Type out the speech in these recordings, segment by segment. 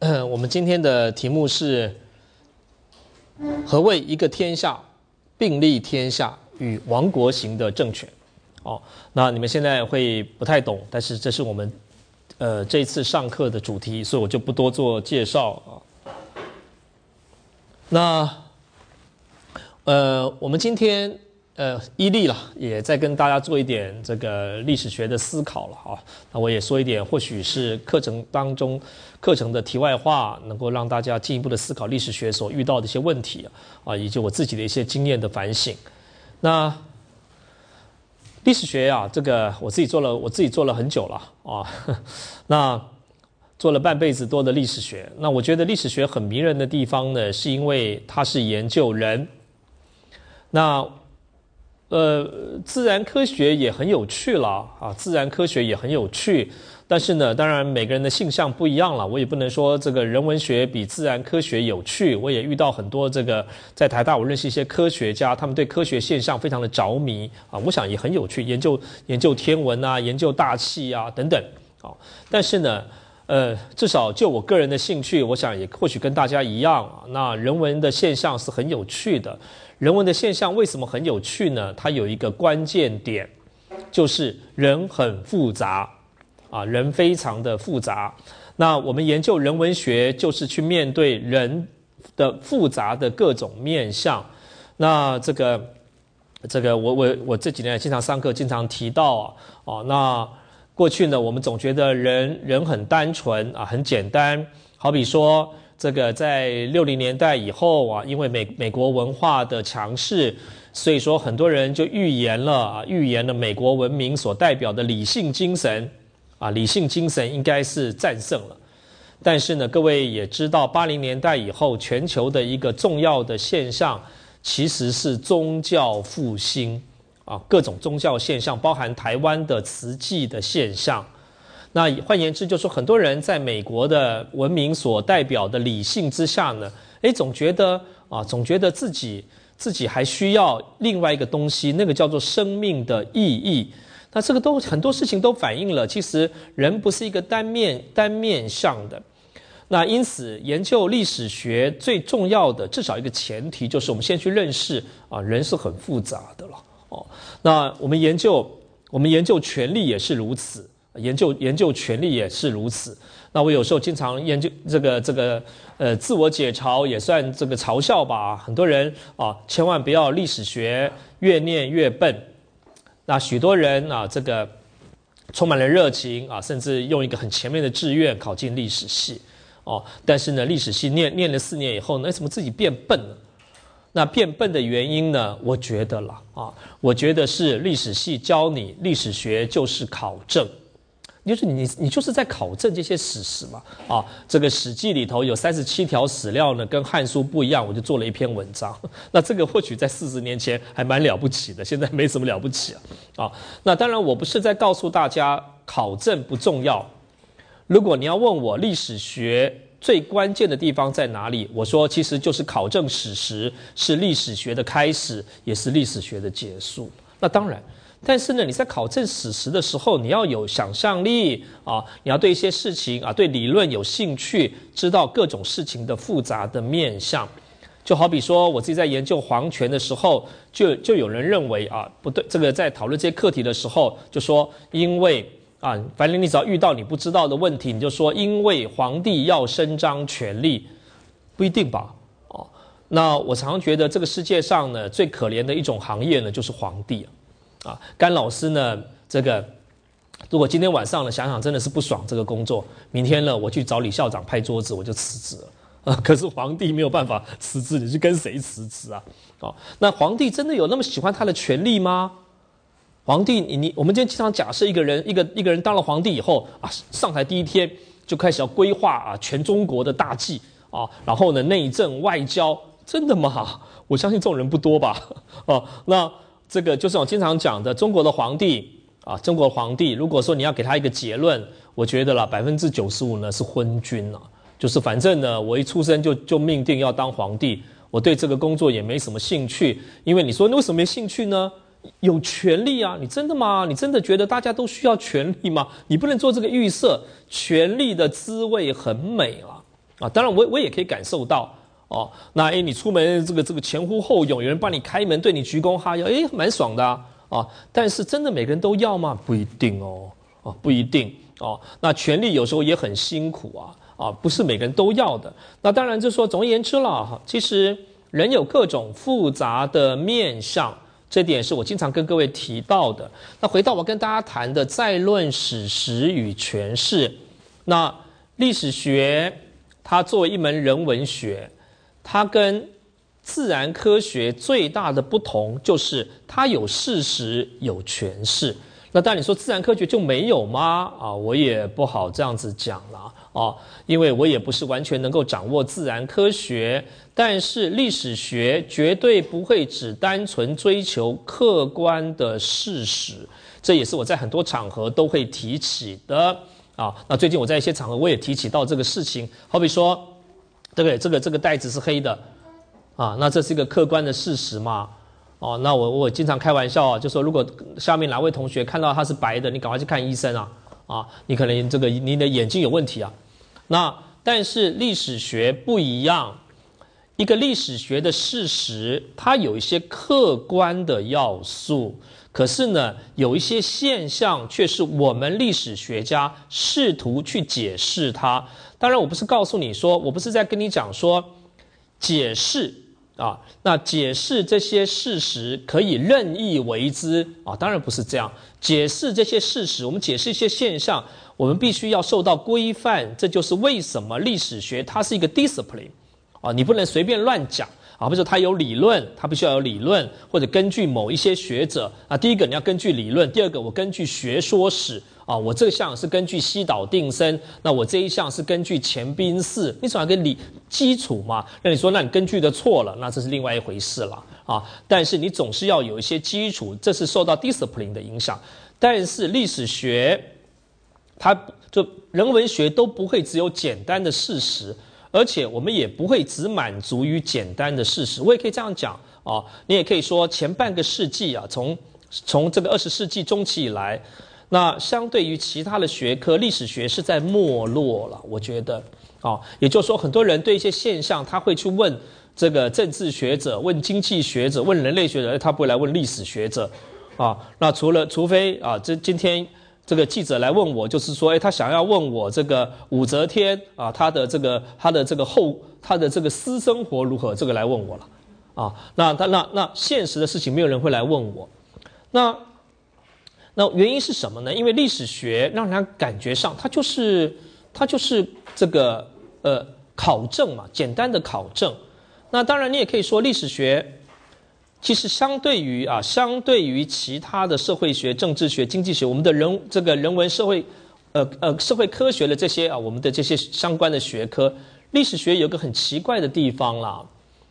我们今天的题目是：何谓一个天下并立天下与亡国型的政权？哦，那你们现在会不太懂，但是这是我们呃这次上课的主题，所以我就不多做介绍啊。那呃，我们今天。呃，伊利了，也在跟大家做一点这个历史学的思考了啊。那我也说一点，或许是课程当中课程的题外话，能够让大家进一步的思考历史学所遇到的一些问题啊，以及我自己的一些经验的反省。那历史学啊，这个我自己做了，我自己做了很久了啊。那做了半辈子多的历史学，那我觉得历史学很迷人的地方呢，是因为它是研究人。那呃，自然科学也很有趣了啊，自然科学也很有趣，但是呢，当然每个人的性向不一样了，我也不能说这个人文学比自然科学有趣。我也遇到很多这个在台大，我认识一些科学家，他们对科学现象非常的着迷啊，我想也很有趣，研究研究天文啊，研究大气啊等等啊。但是呢，呃，至少就我个人的兴趣，我想也或许跟大家一样啊，那人文的现象是很有趣的。人文的现象为什么很有趣呢？它有一个关键点，就是人很复杂，啊，人非常的复杂。那我们研究人文学，就是去面对人的复杂的各种面相。那这个，这个，我我我这几年经常上课，经常提到啊，哦，那过去呢，我们总觉得人人很单纯啊，很简单，好比说。这个在六零年代以后啊，因为美美国文化的强势，所以说很多人就预言了啊，预言了美国文明所代表的理性精神，啊，理性精神应该是战胜了。但是呢，各位也知道，八零年代以后，全球的一个重要的现象其实是宗教复兴啊，各种宗教现象，包含台湾的慈济的现象。那换言之，就是说，很多人在美国的文明所代表的理性之下呢，诶，总觉得啊，总觉得自己自己还需要另外一个东西，那个叫做生命的意义。那这个都很多事情都反映了，其实人不是一个单面单面向的。那因此，研究历史学最重要的至少一个前提，就是我们先去认识啊，人是很复杂的。哦，那我们研究我们研究权力也是如此。研究研究权力也是如此。那我有时候经常研究这个这个呃自我解嘲也算这个嘲笑吧。很多人啊，千万不要历史学越念越笨。那许多人啊，这个充满了热情啊，甚至用一个很前面的志愿考进历史系哦。但是呢，历史系念念了四年以后，那怎么自己变笨了？那变笨的原因呢？我觉得了啊，我觉得是历史系教你历史学就是考证。就是你，你就是在考证这些史实嘛？啊，这个《史记》里头有三十七条史料呢，跟《汉书》不一样，我就做了一篇文章。那这个或许在四十年前还蛮了不起的，现在没什么了不起啊。啊，那当然我不是在告诉大家考证不重要。如果你要问我历史学最关键的地方在哪里，我说其实就是考证史实是历史学的开始，也是历史学的结束。那当然。但是呢，你在考证史实的时候，你要有想象力啊，你要对一些事情啊，对理论有兴趣，知道各种事情的复杂的面相。就好比说，我自己在研究皇权的时候，就就有人认为啊，不对，这个在讨论这些课题的时候，就说因为啊，反正你只要遇到你不知道的问题，你就说因为皇帝要伸张权力，不一定吧？哦，那我常常觉得这个世界上呢，最可怜的一种行业呢，就是皇帝啊。啊，甘老师呢？这个如果今天晚上呢，想想真的是不爽这个工作。明天呢，我去找李校长拍桌子，我就辞职了。啊，可是皇帝没有办法辞职，你去跟谁辞职啊？哦，那皇帝真的有那么喜欢他的权利吗？皇帝，你你，我们今天经常假设一个人，一个一个人当了皇帝以后啊，上台第一天就开始要规划啊全中国的大计啊，然后呢内政外交，真的吗？我相信这种人不多吧？哦，那。这个就是我经常讲的，中国的皇帝啊，中国皇帝，如果说你要给他一个结论，我觉得啦，百分之九十五呢是昏君啊，就是反正呢，我一出生就就命定要当皇帝，我对这个工作也没什么兴趣，因为你说你为什么没兴趣呢？有权利啊，你真的吗？你真的觉得大家都需要权利吗？你不能做这个预设，权力的滋味很美啊。啊。当然我我也可以感受到哦，那诶，你出门这个这个前呼后拥，有人帮你开门，对你鞠躬哈腰，诶，蛮爽的啊。但是真的每个人都要吗？不一定哦，哦，不一定哦。那权力有时候也很辛苦啊，啊，不是每个人都要的。那当然就说总而言之了哈，其实人有各种复杂的面相。这点是我经常跟各位提到的。那回到我跟大家谈的再论史实与诠释，那历史学它作为一门人文学，它跟自然科学最大的不同就是它有事实有诠释。那但你说自然科学就没有吗？啊，我也不好这样子讲了啊，因为我也不是完全能够掌握自然科学。但是历史学绝对不会只单纯追求客观的事实，这也是我在很多场合都会提起的啊。那最近我在一些场合我也提起到这个事情，好比说，对不对？这个这个袋子是黑的啊，那这是一个客观的事实嘛？哦，那我我经常开玩笑啊，就说如果下面哪位同学看到它是白的，你赶快去看医生啊啊，你可能这个你的眼睛有问题啊。那但是历史学不一样。一个历史学的事实，它有一些客观的要素，可是呢，有一些现象却是我们历史学家试图去解释它。当然，我不是告诉你说，我不是在跟你讲说解释啊，那解释这些事实可以任意为之啊，当然不是这样。解释这些事实，我们解释一些现象，我们必须要受到规范。这就是为什么历史学它是一个 discipline。啊，你不能随便乱讲啊！比如说，他有理论，他必须要有理论，或者根据某一些学者啊。第一个你要根据理论，第二个我根据学说史啊。我这项是根据西岛定生，那我这一项是根据钱宾寺。你总要跟理基础嘛？那你说，那你根据的错了，那这是另外一回事了啊。但是你总是要有一些基础，这是受到 discipline 的影响。但是历史学，它就人文学都不会只有简单的事实。而且我们也不会只满足于简单的事实，我也可以这样讲啊，你也可以说前半个世纪啊，从从这个二十世纪中期以来，那相对于其他的学科，历史学是在没落了。我觉得啊，也就是说，很多人对一些现象，他会去问这个政治学者、问经济学者、问人类学者，他不会来问历史学者啊。那除了除非啊，这今天。这个记者来问我，就是说，哎，他想要问我这个武则天啊，他的这个他的这个后他的这个私生活如何？这个来问我了，啊，那他那那现实的事情没有人会来问我，那那原因是什么呢？因为历史学让人感觉上，它就是它就是这个呃考证嘛，简单的考证。那当然你也可以说历史学。其实相对于啊，相对于其他的社会学、政治学、经济学，我们的人这个人文社会，呃呃，社会科学的这些啊，我们的这些相关的学科，历史学有个很奇怪的地方啦，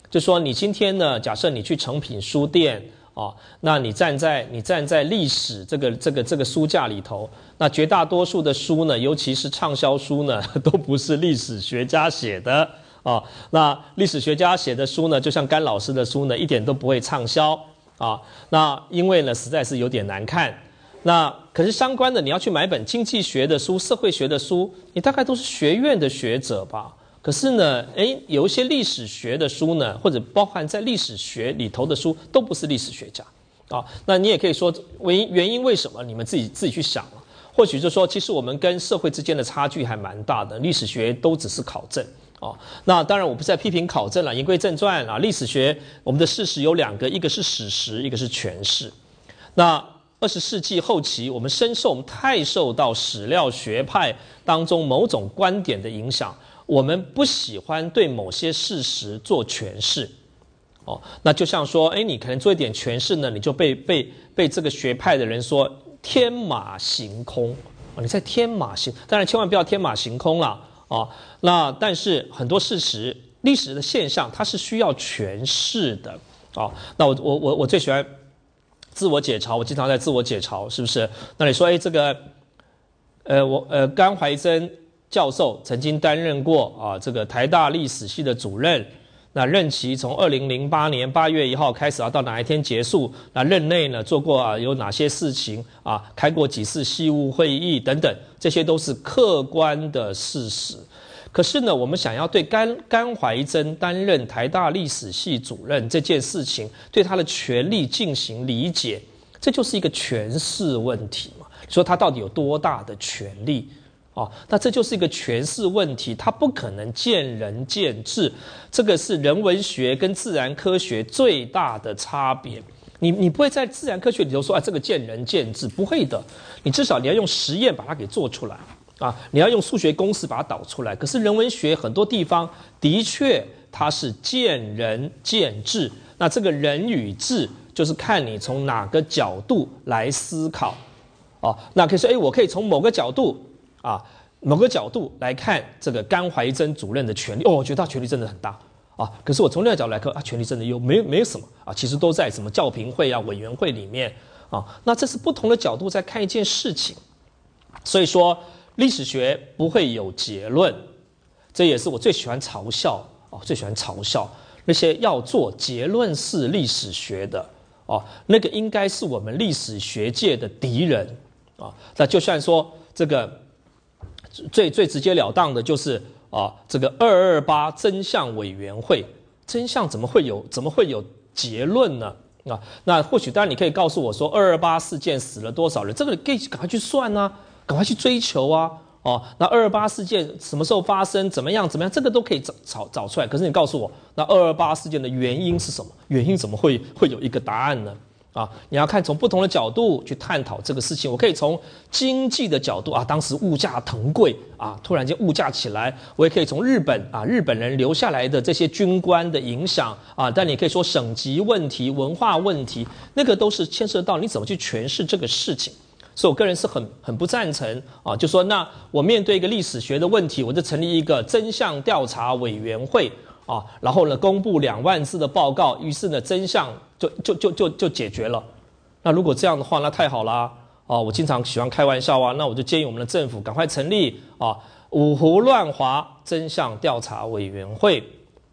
就说你今天呢，假设你去诚品书店啊，那你站在你站在历史这个这个这个书架里头，那绝大多数的书呢，尤其是畅销书呢，都不是历史学家写的。啊，那历史学家写的书呢，就像甘老师的书呢，一点都不会畅销啊。那因为呢，实在是有点难看。那可是相关的，你要去买本经济学的书、社会学的书，你大概都是学院的学者吧。可是呢，诶，有一些历史学的书呢，或者包含在历史学里头的书，都不是历史学家啊。那你也可以说，原原因为什么？你们自己自己去想了。或许就说，其实我们跟社会之间的差距还蛮大的。历史学都只是考证。哦，那当然我不是在批评考证了。言归正传啊，历史学我们的事实有两个，一个是史实，一个是诠释。那二十世纪后期，我们深受我们太受到史料学派当中某种观点的影响，我们不喜欢对某些事实做诠释。哦，那就像说，哎，你可能做一点诠释呢，你就被被被这个学派的人说天马行空啊，你在天马行，当然千万不要天马行空了。啊，那但是很多事实、历史的现象，它是需要诠释的。啊，那我我我我最喜欢自我解嘲，我经常在自我解嘲，是不是？那你说，哎，这个，呃，我呃，甘怀真教授曾经担任过啊，这个台大历史系的主任。那任期从二零零八年八月一号开始啊，到哪一天结束？那任内呢做过啊有哪些事情啊？开过几次系务会议等等，这些都是客观的事实。可是呢，我们想要对甘甘怀真担任台大历史系主任这件事情，对他的权力进行理解，这就是一个权势问题嘛？说他到底有多大的权力？哦，那这就是一个诠释问题，它不可能见仁见智。这个是人文学跟自然科学最大的差别。你你不会在自然科学里头说啊，这个见仁见智，不会的。你至少你要用实验把它给做出来。啊，你要用数学公式把它导出来。可是人文学很多地方的确它是见仁见智。那这个人与智，就是看你从哪个角度来思考。哦，那可以说，哎，我可以从某个角度啊，某个角度来看这个甘怀真主任的权利。哦，我觉得他权力真的很大啊。可是我从另外角度来看，啊，权力真的又没没有什么啊。其实都在什么教评会啊、委员会里面啊。那这是不同的角度在看一件事情。所以说。历史学不会有结论，这也是我最喜欢嘲笑哦，最喜欢嘲笑那些要做结论式历史学的哦，那个应该是我们历史学界的敌人啊。那就算说这个最最直截了当的，就是啊，这个二二八真相委员会，真相怎么会有怎么会有结论呢？啊，那或许当然你可以告诉我说，二二八事件死了多少人，这个可以赶快去算呢。赶快去追求啊！哦，那二二八事件什么时候发生？怎么样？怎么样？这个都可以找找找出来。可是你告诉我，那二二八事件的原因是什么？原因怎么会会有一个答案呢？啊，你要看从不同的角度去探讨这个事情。我可以从经济的角度啊，当时物价腾贵啊，突然间物价起来。我也可以从日本啊，日本人留下来的这些军官的影响啊，但你可以说省级问题、文化问题，那个都是牵涉到你怎么去诠释这个事情。所以我个人是很很不赞成啊，就说那我面对一个历史学的问题，我就成立一个真相调查委员会啊，然后呢公布两万字的报告，于是呢真相就就就就就解决了。那如果这样的话，那太好啦啊！我经常喜欢开玩笑啊，那我就建议我们的政府赶快成立啊五胡乱华真相调查委员会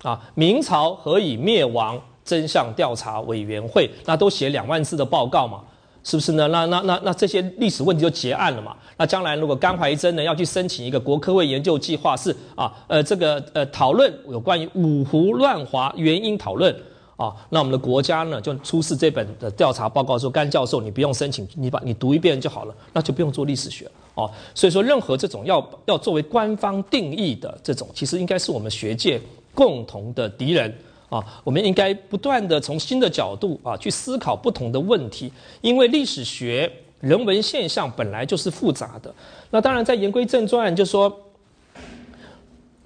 啊，明朝何以灭亡真相调查委员会，那都写两万字的报告嘛。是不是呢？那那那那这些历史问题就结案了嘛？那将来如果甘怀真呢要去申请一个国科会研究计划，是啊，呃，这个呃讨论有关于五胡乱华原因讨论啊，那我们的国家呢就出示这本的调查报告说，甘教授你不用申请，你把你读一遍就好了，那就不用做历史学哦。所以说，任何这种要要作为官方定义的这种，其实应该是我们学界共同的敌人。啊，我们应该不断的从新的角度啊去思考不同的问题，因为历史学人文现象本来就是复杂的。那当然，在言归正传，就说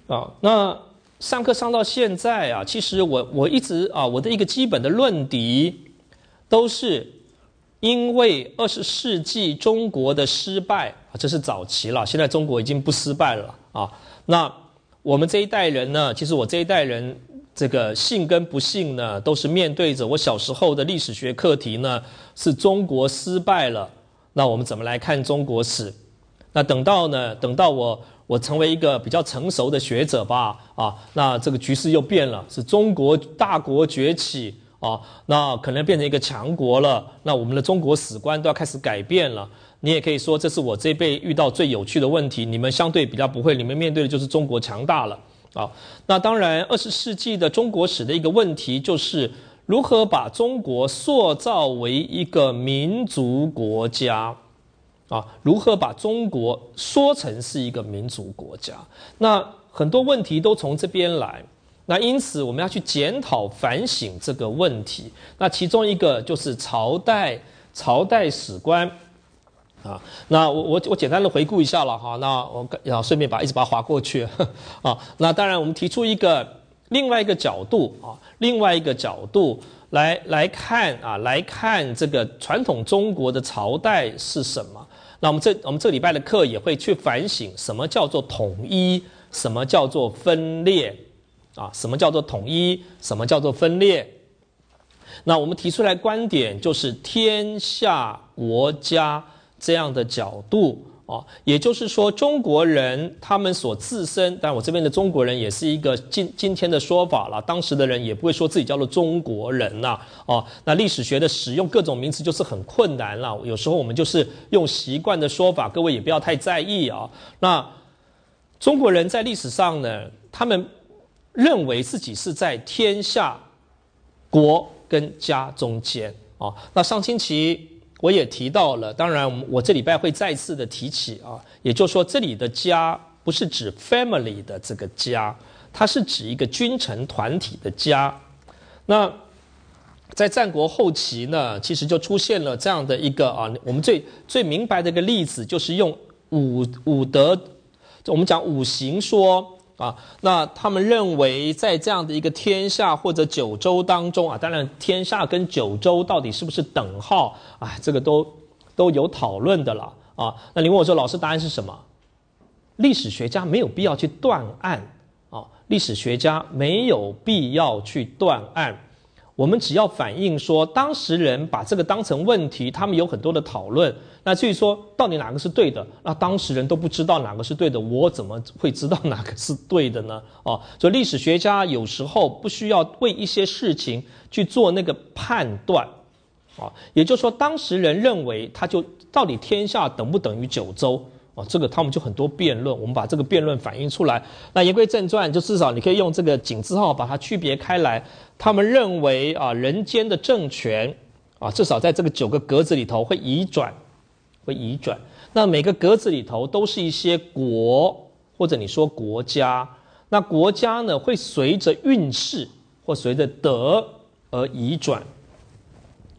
啊，那上课上到现在啊，其实我我一直啊，我的一个基本的论敌，都是因为二十世纪中国的失败啊，这是早期了，现在中国已经不失败了啊。那我们这一代人呢，其实我这一代人。这个信跟不信呢，都是面对着我小时候的历史学课题呢，是中国失败了。那我们怎么来看中国史？那等到呢，等到我我成为一个比较成熟的学者吧，啊，那这个局势又变了，是中国大国崛起啊，那可能变成一个强国了。那我们的中国史观都要开始改变了。你也可以说，这是我这辈遇到最有趣的问题。你们相对比较不会，你们面对的就是中国强大了。啊，那当然，二十世纪的中国史的一个问题就是如何把中国塑造为一个民族国家，啊，如何把中国说成是一个民族国家？那很多问题都从这边来。那因此，我们要去检讨反省这个问题。那其中一个就是朝代朝代史观。啊，那我我我简单的回顾一下了哈，那我要顺便把一直把它划过去 啊。那当然，我们提出一个另外一个角度啊，另外一个角度来来看啊，来看这个传统中国的朝代是什么。那我们这我们这礼拜的课也会去反省什么叫做统一，什么叫做分裂啊，什么叫做统一，什么叫做分裂。那我们提出来观点就是天下国家。这样的角度啊，也就是说，中国人他们所自身，但我这边的中国人也是一个今今天的说法了。当时的人也不会说自己叫做中国人呐，哦，那历史学的使用各种名词就是很困难了。有时候我们就是用习惯的说法，各位也不要太在意啊。那中国人在历史上呢，他们认为自己是在天下国跟家中间啊。那上星期我也提到了，当然我这礼拜会再次的提起啊，也就是说这里的家不是指 family 的这个家，它是指一个君臣团体的家。那在战国后期呢，其实就出现了这样的一个啊，我们最最明白的一个例子，就是用五五德。我们讲五行说啊，那他们认为在这样的一个天下或者九州当中啊，当然天下跟九州到底是不是等号啊，这个都都有讨论的了啊。那你问我说，老师答案是什么？历史学家没有必要去断案啊，历史学家没有必要去断案。我们只要反映说，当时人把这个当成问题，他们有很多的讨论。那至于说到底哪个是对的，那当事人都不知道哪个是对的，我怎么会知道哪个是对的呢？哦，所以历史学家有时候不需要为一些事情去做那个判断，啊，也就是说，当时人认为他就到底天下等不等于九州？哦，这个他们就很多辩论，我们把这个辩论反映出来。那言归正传，就至少你可以用这个井字号把它区别开来。他们认为啊，人间的政权啊，至少在这个九个格子里头会移转。会移转，那每个格子里头都是一些国，或者你说国家，那国家呢会随着运势或随着德而移转，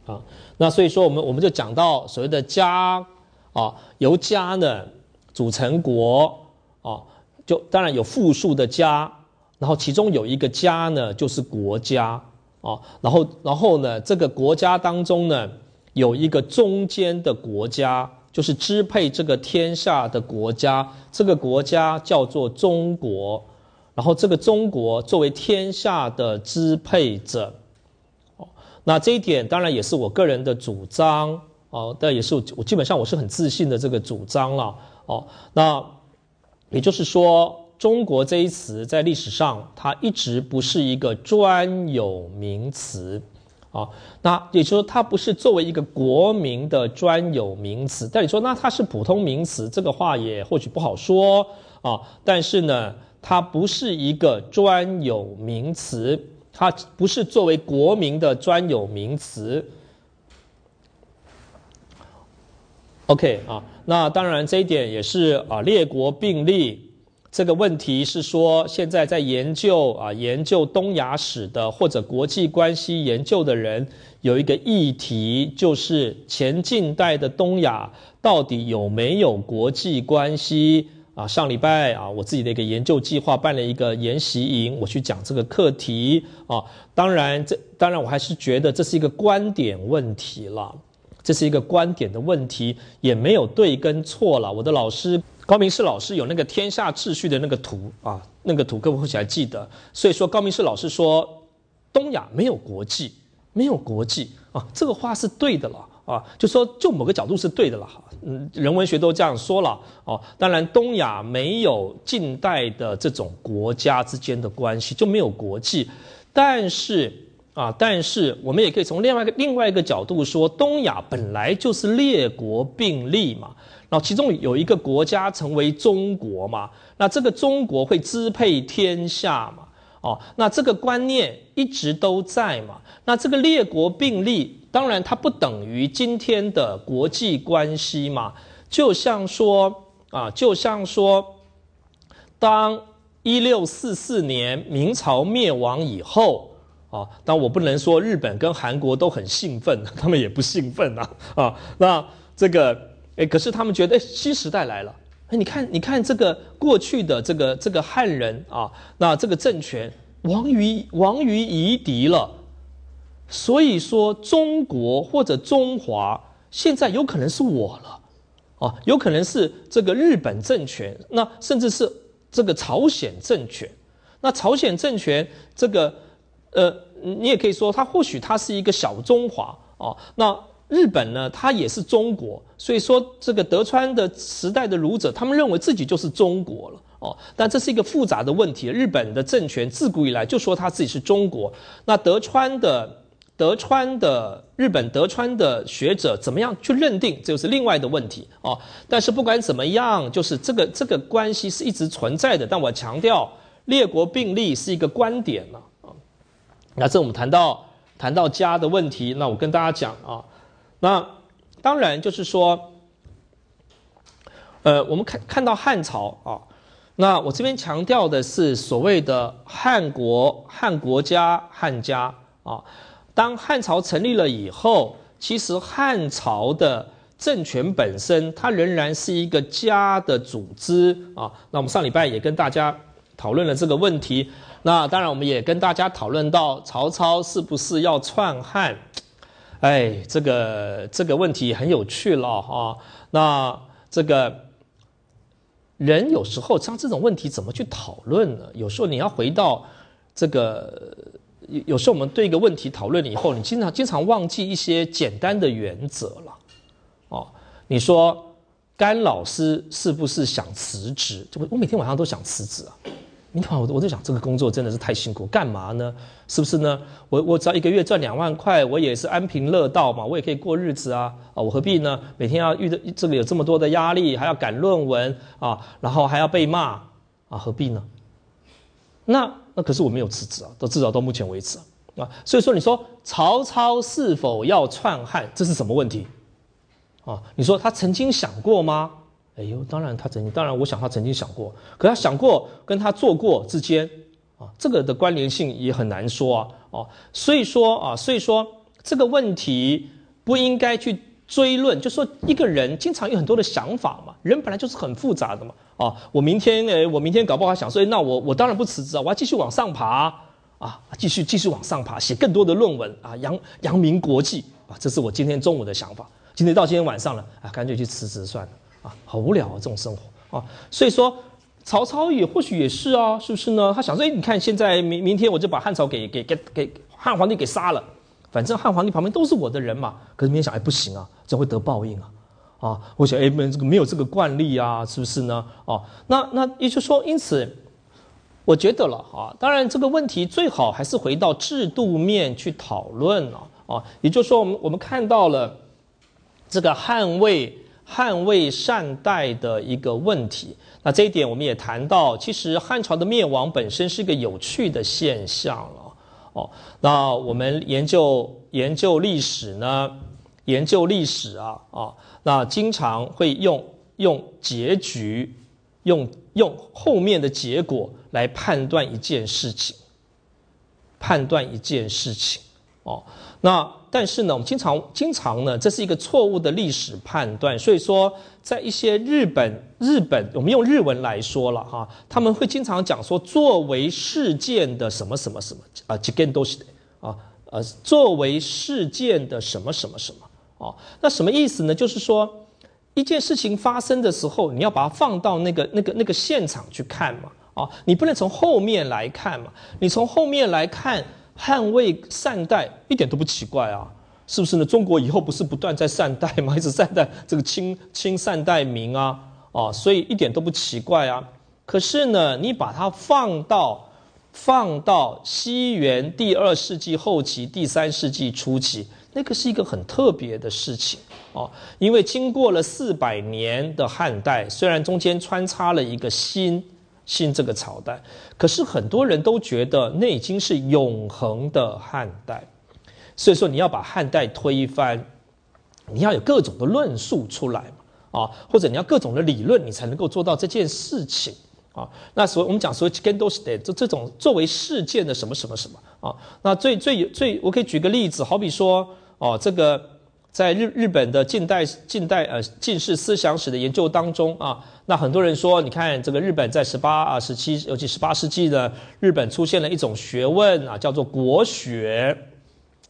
啊，那所以说我们我们就讲到所谓的家啊，由家呢组成国啊，就当然有复数的家，然后其中有一个家呢就是国家啊，然后然后呢这个国家当中呢。有一个中间的国家，就是支配这个天下的国家，这个国家叫做中国，然后这个中国作为天下的支配者，哦，那这一点当然也是我个人的主张，哦，但也是我基本上我是很自信的这个主张了，哦，那也就是说，中国这一词在历史上它一直不是一个专有名词。啊，那也就是说，它不是作为一个国民的专有名词。但你说，那它是普通名词，这个话也或许不好说啊。但是呢，它不是一个专有名词，它不是作为国民的专有名词。OK 啊，那当然这一点也是啊，列国并立。这个问题是说，现在在研究啊，研究东亚史的或者国际关系研究的人，有一个议题，就是前近代的东亚到底有没有国际关系啊？上礼拜啊，我自己的一个研究计划办了一个研习营，我去讲这个课题啊。当然，这当然我还是觉得这是一个观点问题了，这是一个观点的问题，也没有对跟错了。我的老师。高明世老师有那个天下秩序的那个图啊，那个图各位或许还记得。所以说，高明世老师说，东亚没有国际，没有国际啊，这个话是对的了啊，就说就某个角度是对的了哈。嗯，人文学都这样说了哦。当然，东亚没有近代的这种国家之间的关系，就没有国际。但是啊，但是我们也可以从另外一个另外一个角度说，东亚本来就是列国并立嘛。然后其中有一个国家成为中国嘛，那这个中国会支配天下嘛？哦，那这个观念一直都在嘛？那这个列国并立，当然它不等于今天的国际关系嘛？就像说啊，就像说，当一六四四年明朝灭亡以后啊，但我不能说日本跟韩国都很兴奋，他们也不兴奋呐啊，那这个。哎，可是他们觉得，哎，新时代来了。哎，你看，你看这个过去的这个这个汉人啊，那这个政权亡于亡于夷狄了。所以说，中国或者中华现在有可能是我了，啊，有可能是这个日本政权，那甚至是这个朝鲜政权。那朝鲜政权这个，呃，你也可以说，它或许它是一个小中华啊，那。日本呢，它也是中国，所以说这个德川的时代的儒者，他们认为自己就是中国了哦。但这是一个复杂的问题。日本的政权自古以来就说他自己是中国。那德川的德川的日本德川的学者怎么样去认定，这就是另外的问题哦。但是不管怎么样，就是这个这个关系是一直存在的。但我强调，列国并立是一个观点了啊。那这我们谈到谈到家的问题，那我跟大家讲啊，那当然就是说，呃，我们看看到汉朝啊，那我这边强调的是所谓的汉国、汉国家、汉家啊。当汉朝成立了以后，其实汉朝的政权本身，它仍然是一个家的组织啊。那我们上礼拜也跟大家讨论了这个问题。那当然，我们也跟大家讨论到曹操是不是要篡汉？哎，这个这个问题很有趣了哈。那这个人有时候像这种问题怎么去讨论呢？有时候你要回到这个。有有时候我们对一个问题讨论了以后，你经常经常忘记一些简单的原则了，哦，你说甘老师是不是想辞职？我我每天晚上都想辞职啊，你看我我在想这个工作真的是太辛苦，干嘛呢？是不是呢？我我只要一个月赚两万块，我也是安贫乐道嘛，我也可以过日子啊，啊，我何必呢？每天要遇到这个有这么多的压力，还要赶论文啊，然后还要被骂啊，何必呢？那。那可是我没有辞职啊，到至少到目前为止啊，所以说你说曹操是否要篡汉，这是什么问题？啊，你说他曾经想过吗？哎呦，当然他曾经，当然我想他曾经想过，可他想过跟他做过之间啊，这个的关联性也很难说啊，哦，所以说啊，所以说这个问题不应该去追论，就说一个人经常有很多的想法嘛，人本来就是很复杂的嘛。啊，我明天诶，我明天搞不好想说，那我我当然不辞职啊，我要继续往上爬啊，继续继续往上爬，写更多的论文啊，扬扬名国际啊，这是我今天中午的想法。今天到今天晚上了啊，干脆去辞职算了啊，好无聊啊，这种生活啊。所以说，曹操也或许也是啊，是不是呢？他想说，哎，你看现在明明天我就把汉朝给给给给汉皇帝给杀了，反正汉皇帝旁边都是我的人嘛。可是明天想，哎，不行啊，这会得报应啊。啊，我想，哎，没这个没有这个惯例啊，是不是呢？哦，那那也就是说，因此，我觉得了啊，当然这个问题最好还是回到制度面去讨论了啊。也就是说，我们我们看到了这个汉魏捍卫善代的一个问题。那这一点我们也谈到，其实汉朝的灭亡本身是个有趣的现象了。哦，那我们研究研究历史呢，研究历史啊啊。那经常会用用结局，用用后面的结果来判断一件事情，判断一件事情哦。那但是呢，我们经常经常呢，这是一个错误的历史判断。所以说，在一些日本日本，我们用日文来说了哈，他们会经常讲说，作为事件的什么什么什么啊，几件都是啊呃，作为事件的什么什么什么。哦，那什么意思呢？就是说，一件事情发生的时候，你要把它放到那个、那个、那个现场去看嘛。啊，你不能从后面来看嘛。你从后面来看，捍卫善待一点都不奇怪啊，是不是呢？中国以后不是不断在善待吗？一直善待这个亲亲善待民啊，哦，所以一点都不奇怪啊。可是呢，你把它放到放到西元第二世纪后期、第三世纪初期。那个是一个很特别的事情哦，因为经过了四百年的汉代，虽然中间穿插了一个新新这个朝代，可是很多人都觉得那已经是永恒的汉代，所以说你要把汉代推翻，你要有各种的论述出来嘛啊，或者你要各种的理论，你才能够做到这件事情啊。那所以我们讲说 g e n d o s t a t 这这种作为事件的什么什么什么啊，那最最最，我可以举个例子，好比说。哦，这个在日日本的近代近代呃近世思想史的研究当中啊，那很多人说，你看这个日本在十八啊十七，尤其十八世纪的日本出现了一种学问啊，叫做国学。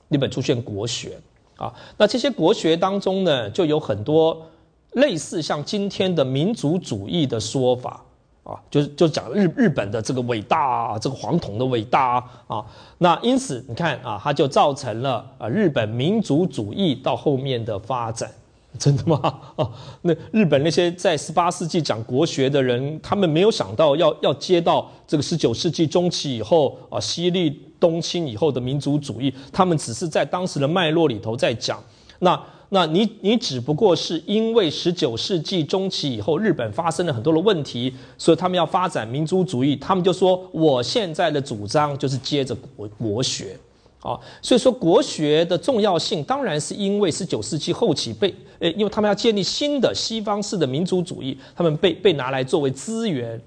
日本出现国学啊，那这些国学当中呢，就有很多类似像今天的民族主义的说法。啊，就就讲日日本的这个伟大，啊这个黄铜的伟大啊啊，那因此你看啊，它就造成了啊日本民族主义到后面的发展，真的吗？啊，那日本那些在十八世纪讲国学的人，他们没有想到要要接到这个十九世纪中期以后啊，西历东侵以后的民族主义，他们只是在当时的脉络里头在讲。那那你你只不过是因为十九世纪中期以后，日本发生了很多的问题，所以他们要发展民族主义，他们就说我现在的主张就是接着国国学。啊，所以说国学的重要性，当然是因为十九世纪后期被，呃，因为他们要建立新的西方式的民族主义，他们被被拿来作为资源。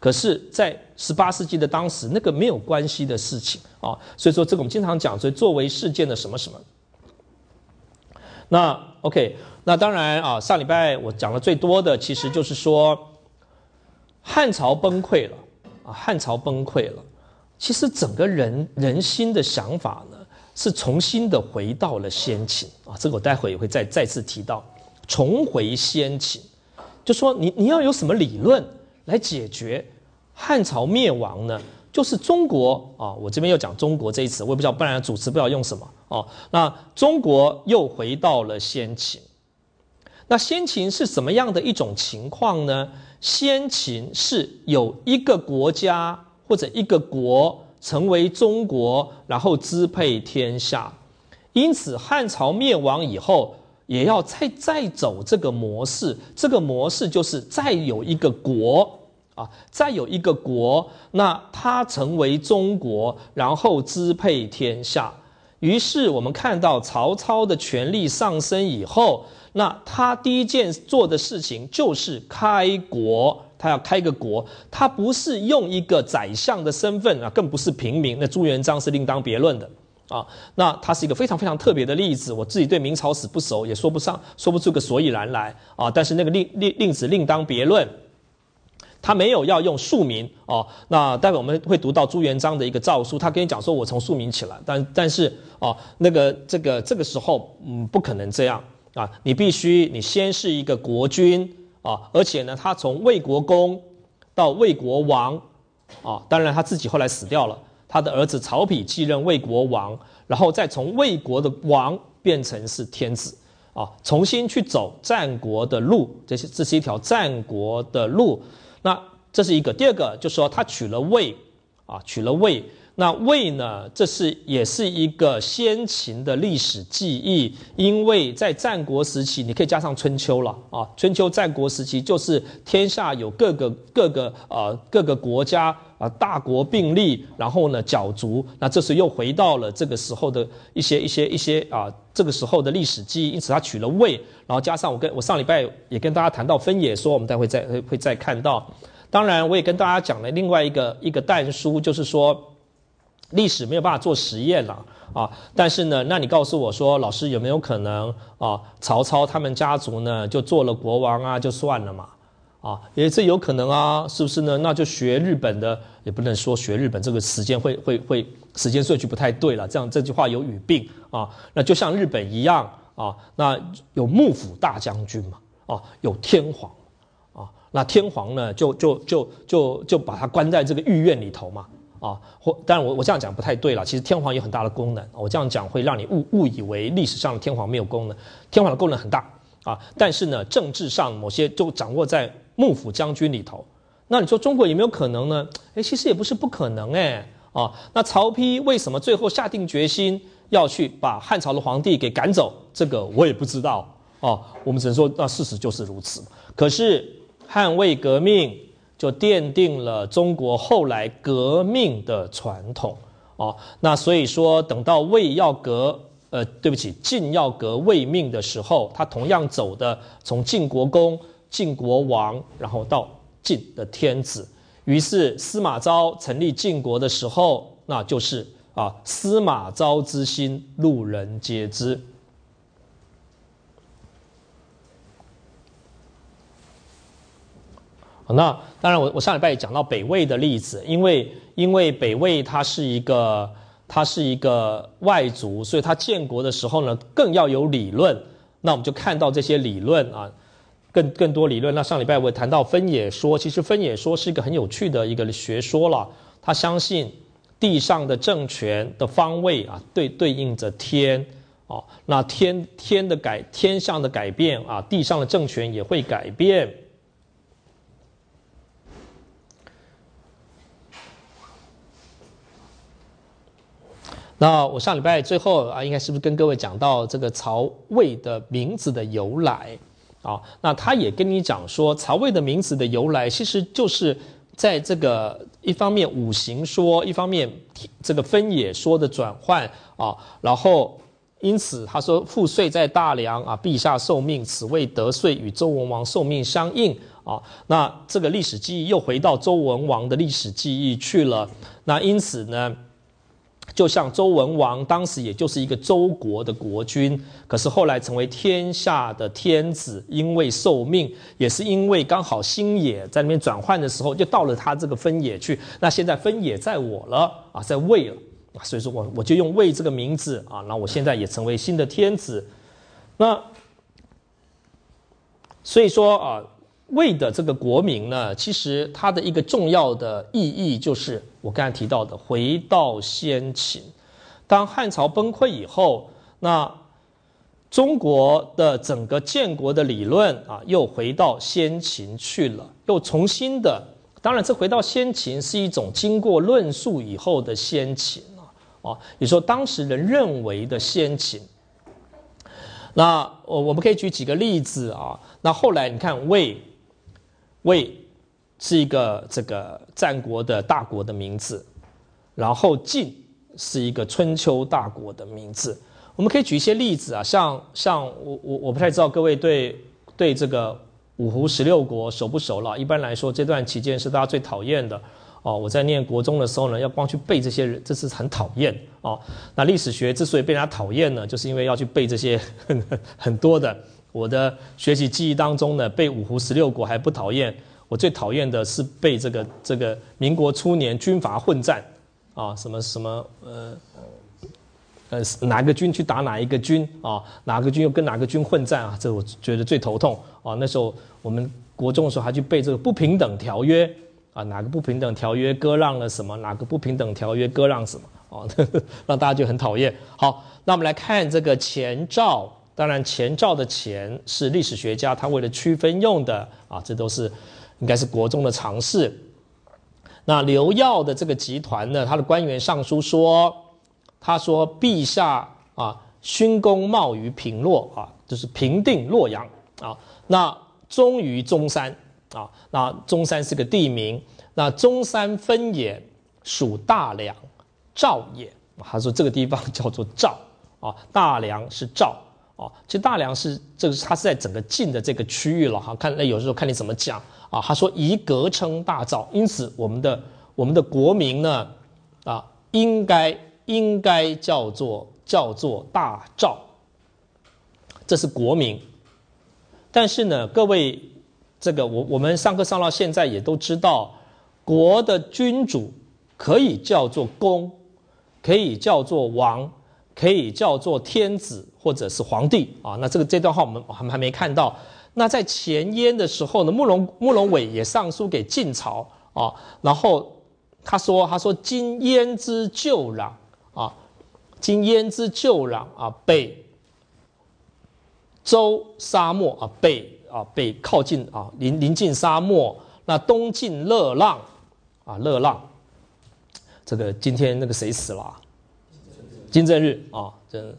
可是，在十八世纪的当时，那个没有关系的事情啊。所以说，这个我们经常讲，所以作为事件的什么什么。那 OK，那当然啊，上礼拜我讲的最多的，其实就是说汉朝崩溃了啊，汉朝崩溃了。其实整个人人心的想法呢，是重新的回到了先秦啊，这个我待会也会再再次提到，重回先秦，就说你你要有什么理论来解决汉朝灭亡呢？就是中国啊，我这边又讲中国这一词，我也不知道，不然主持不知道用什么哦。那中国又回到了先秦，那先秦是什么样的一种情况呢？先秦是有一个国家。或者一个国成为中国，然后支配天下，因此汉朝灭亡以后，也要再再走这个模式。这个模式就是再有一个国啊，再有一个国，那它成为中国，然后支配天下。于是我们看到曹操的权力上升以后，那他第一件做的事情就是开国。他要开个国，他不是用一个宰相的身份啊，更不是平民。那朱元璋是另当别论的啊。那他是一个非常非常特别的例子。我自己对明朝史不熟，也说不上说不出个所以然来啊。但是那个令令令子另当别论，他没有要用庶民哦。那待会我们会读到朱元璋的一个诏书，他跟你讲说，我从庶民起来，但但是哦，那个这个这个时候嗯，不可能这样啊。你必须你先是一个国君。啊，而且呢，他从魏国公到魏国王，啊，当然他自己后来死掉了，他的儿子曹丕继任魏国王，然后再从魏国的王变成是天子，啊，重新去走战国的路，这是这是一条战国的路。那这是一个，第二个就是说他娶了魏，啊，娶了魏。那魏呢？这是也是一个先秦的历史记忆，因为在战国时期，你可以加上春秋了啊。春秋战国时期就是天下有各个各个呃各个国家啊，大国并立，然后呢角逐。那这时又回到了这个时候的一些一些一些啊，这个时候的历史记忆。因此他取了魏，然后加上我跟我上礼拜也跟大家谈到分野说，我们待会再会再看到。当然，我也跟大家讲了另外一个一个弹书，就是说。历史没有办法做实验了啊！但是呢，那你告诉我说，老师有没有可能啊？曹操他们家族呢，就做了国王啊，就算了嘛？啊，也这有可能啊，是不是呢？那就学日本的，也不能说学日本这个时间会会会时间顺序不太对了。这样这句话有语病啊。那就像日本一样啊，那有幕府大将军嘛？啊，有天皇啊，那天皇呢，就就就就就把他关在这个御苑里头嘛？啊，或当然我我这样讲不太对了。其实天皇有很大的功能，我这样讲会让你误误以为历史上的天皇没有功能。天皇的功能很大啊，但是呢，政治上某些就掌握在幕府将军里头。那你说中国有没有可能呢？哎，其实也不是不可能哎。啊，那曹丕为什么最后下定决心要去把汉朝的皇帝给赶走？这个我也不知道啊。我们只能说，那事实就是如此。可是汉魏革命。就奠定了中国后来革命的传统哦。那所以说，等到魏要革，呃，对不起，晋要革魏命的时候，他同样走的从晋国公、晋国王，然后到晋的天子。于是司马昭成立晋国的时候，那就是啊，司马昭之心，路人皆知。那当然，我我上礼拜也讲到北魏的例子，因为因为北魏它是一个它是一个外族，所以它建国的时候呢，更要有理论。那我们就看到这些理论啊，更更多理论。那上礼拜我也谈到分野说，其实分野说是一个很有趣的一个学说了。他相信地上的政权的方位啊，对对应着天哦，那天天的改天象的改变啊，地上的政权也会改变。那我上礼拜最后啊，应该是不是跟各位讲到这个曹魏的名字的由来啊？那他也跟你讲说，曹魏的名字的由来，其实就是在这个一方面五行说，一方面这个分野说的转换啊。然后因此他说，父岁在大梁啊，陛下受命，此谓得岁与周文王受命相应啊。那这个历史记忆又回到周文王的历史记忆去了。那因此呢？就像周文王当时也就是一个周国的国君，可是后来成为天下的天子，因为受命，也是因为刚好星野在那边转换的时候，就到了他这个分野去。那现在分野在我了啊，在魏了，所以说我我就用魏这个名字啊，那我现在也成为新的天子。那所以说啊。魏的这个国名呢，其实它的一个重要的意义就是我刚才提到的回到先秦。当汉朝崩溃以后，那中国的整个建国的理论啊，又回到先秦去了，又重新的。当然，这回到先秦是一种经过论述以后的先秦啊，啊，也说当时人认为的先秦。那我我们可以举几个例子啊。那后来你看魏。魏是一个这个战国的大国的名字，然后晋是一个春秋大国的名字。我们可以举一些例子啊，像像我我我不太知道各位对对这个五胡十六国熟不熟了。一般来说，这段期间是大家最讨厌的哦。我在念国中的时候呢，要光去背这些人，这是很讨厌哦。那历史学之所以被人家讨厌呢，就是因为要去背这些很 很多的。我的学习记忆当中呢，背五胡十六国还不讨厌，我最讨厌的是背这个这个民国初年军阀混战，啊，什么什么呃呃哪个军去打哪一个军啊，哪个军又跟哪个军混战啊，这我觉得最头痛啊。那时候我们国中的时候还去背这个不平等条约啊，哪个不平等条约割让了什么，哪个不平等条约割让什么，哦，让大家就很讨厌。好，那我们来看这个前兆。当然，前赵的前是历史学家他为了区分用的啊，这都是应该是国中的常识。那刘耀的这个集团呢，他的官员上书说，他说陛下啊，勋功茂于平洛啊，就是平定洛阳啊，那终于中山啊，那中山是个地名，那中山分也属大梁，赵也。他说这个地方叫做赵啊，大梁是赵。哦，其实大梁是这个，它是在整个晋的这个区域了哈。看那有时候看你怎么讲啊。他说宜格称大赵，因此我们的我们的国名呢，啊，应该应该叫做叫做大赵，这是国名。但是呢，各位这个我我们上课上到现在也都知道，国的君主可以叫做公，可以叫做王。可以叫做天子或者是皇帝啊，那这个这段话我们还还没看到。那在前燕的时候呢，慕容慕容伟也上书给晋朝啊，然后他说他说今燕之旧壤啊，今燕之旧壤啊，北周沙漠啊，北啊北靠近啊临临近沙漠，那东晋乐浪啊乐浪，这个今天那个谁死了？金正日啊，这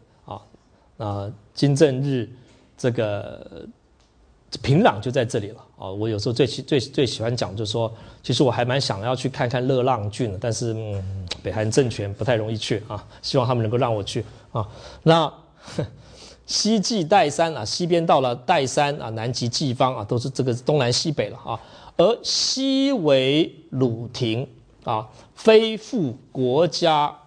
啊，金正日这个平壤就在这里了啊。我有时候最喜最最喜欢讲，就是说，其实我还蛮想要去看看乐浪郡的，但是嗯，北韩政权不太容易去啊。希望他们能够让我去啊。那西继岱山啊，西边到了岱山啊，南极冀方啊，都是这个东南西北了啊。而西为鲁庭啊，非复国家。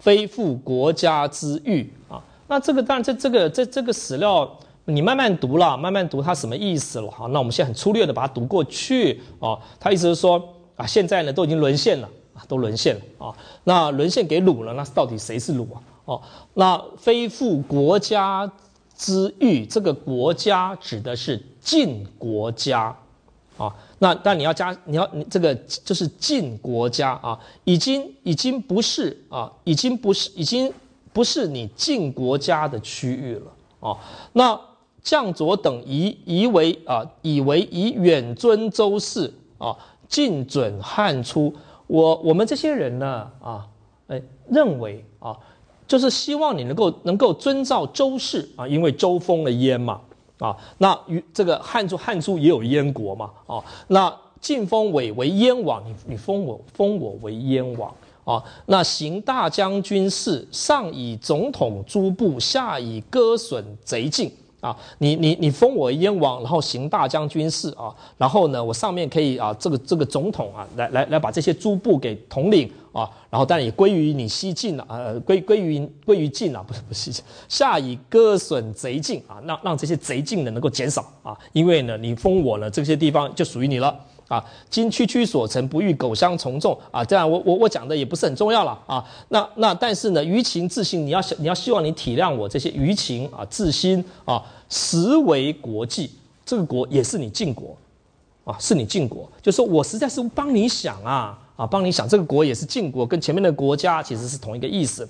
非复国家之域啊，那这个当然这这个这这个史料你慢慢读了，慢慢读它什么意思了哈？那我们现在很粗略的把它读过去啊。他意思是说啊，现在呢都已经沦陷了啊，都沦陷了啊。那沦陷给鲁了，那到底谁是鲁啊？哦，那非复国家之欲，这个国家指的是晋国家啊。那但你要加，你要你这个就是晋国家啊，已经已经不是啊，已经不是已经不是你晋国家的区域了啊。那将佐等以以为啊，以为以远尊周氏啊，晋准汉初。我我们这些人呢啊，哎，认为啊，就是希望你能够能够遵照周氏啊，因为周封了燕嘛，啊，那与这个汉族汉族也有燕国嘛，啊，那晋封韦为燕王，你你封我封我为燕王啊，那行大将军事，上以总统诸部，下以割损贼境。啊，你你你封我燕王，然后行大将军事啊，然后呢，我上面可以啊，这个这个总统啊，来来来把这些诸部给统领啊，然后当然也归于你西晋了，呃，归归于归于晋了，不是不是西晋，下以割损贼境啊，让让这些贼境呢能够减少啊，因为呢你封我了，这些地方就属于你了。啊，今区区所成，不欲苟相从众啊！这样，我我我讲的也不是很重要了啊。那那但是呢，于情自信，你要想你要希望你体谅我这些于情啊，自心啊，实为国际，这个国也是你晋国啊，是你晋国，就是说我实在是帮你想啊啊，帮你想这个国也是晋国，跟前面的国家其实是同一个意思。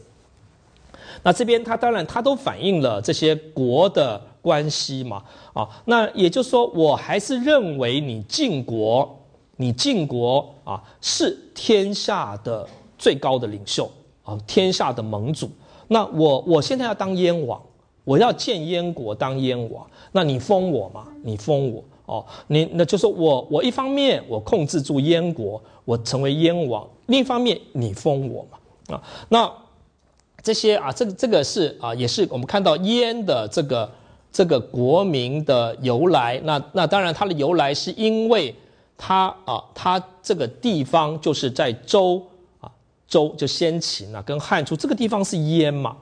那这边他当然他都反映了这些国的关系嘛，啊，那也就是说，我还是认为你晋国，你晋国啊是天下的最高的领袖啊，天下的盟主。那我我现在要当燕王，我要建燕国当燕王，那你封我嘛？你封我哦，你那就说我我一方面我控制住燕国，我成为燕王，另一方面你封我嘛？啊，那。这些啊，这这个是啊，也是我们看到燕的这个这个国名的由来。那那当然，它的由来是因为它啊，它这个地方就是在周啊，周就先秦啊，跟汉初这个地方是燕嘛，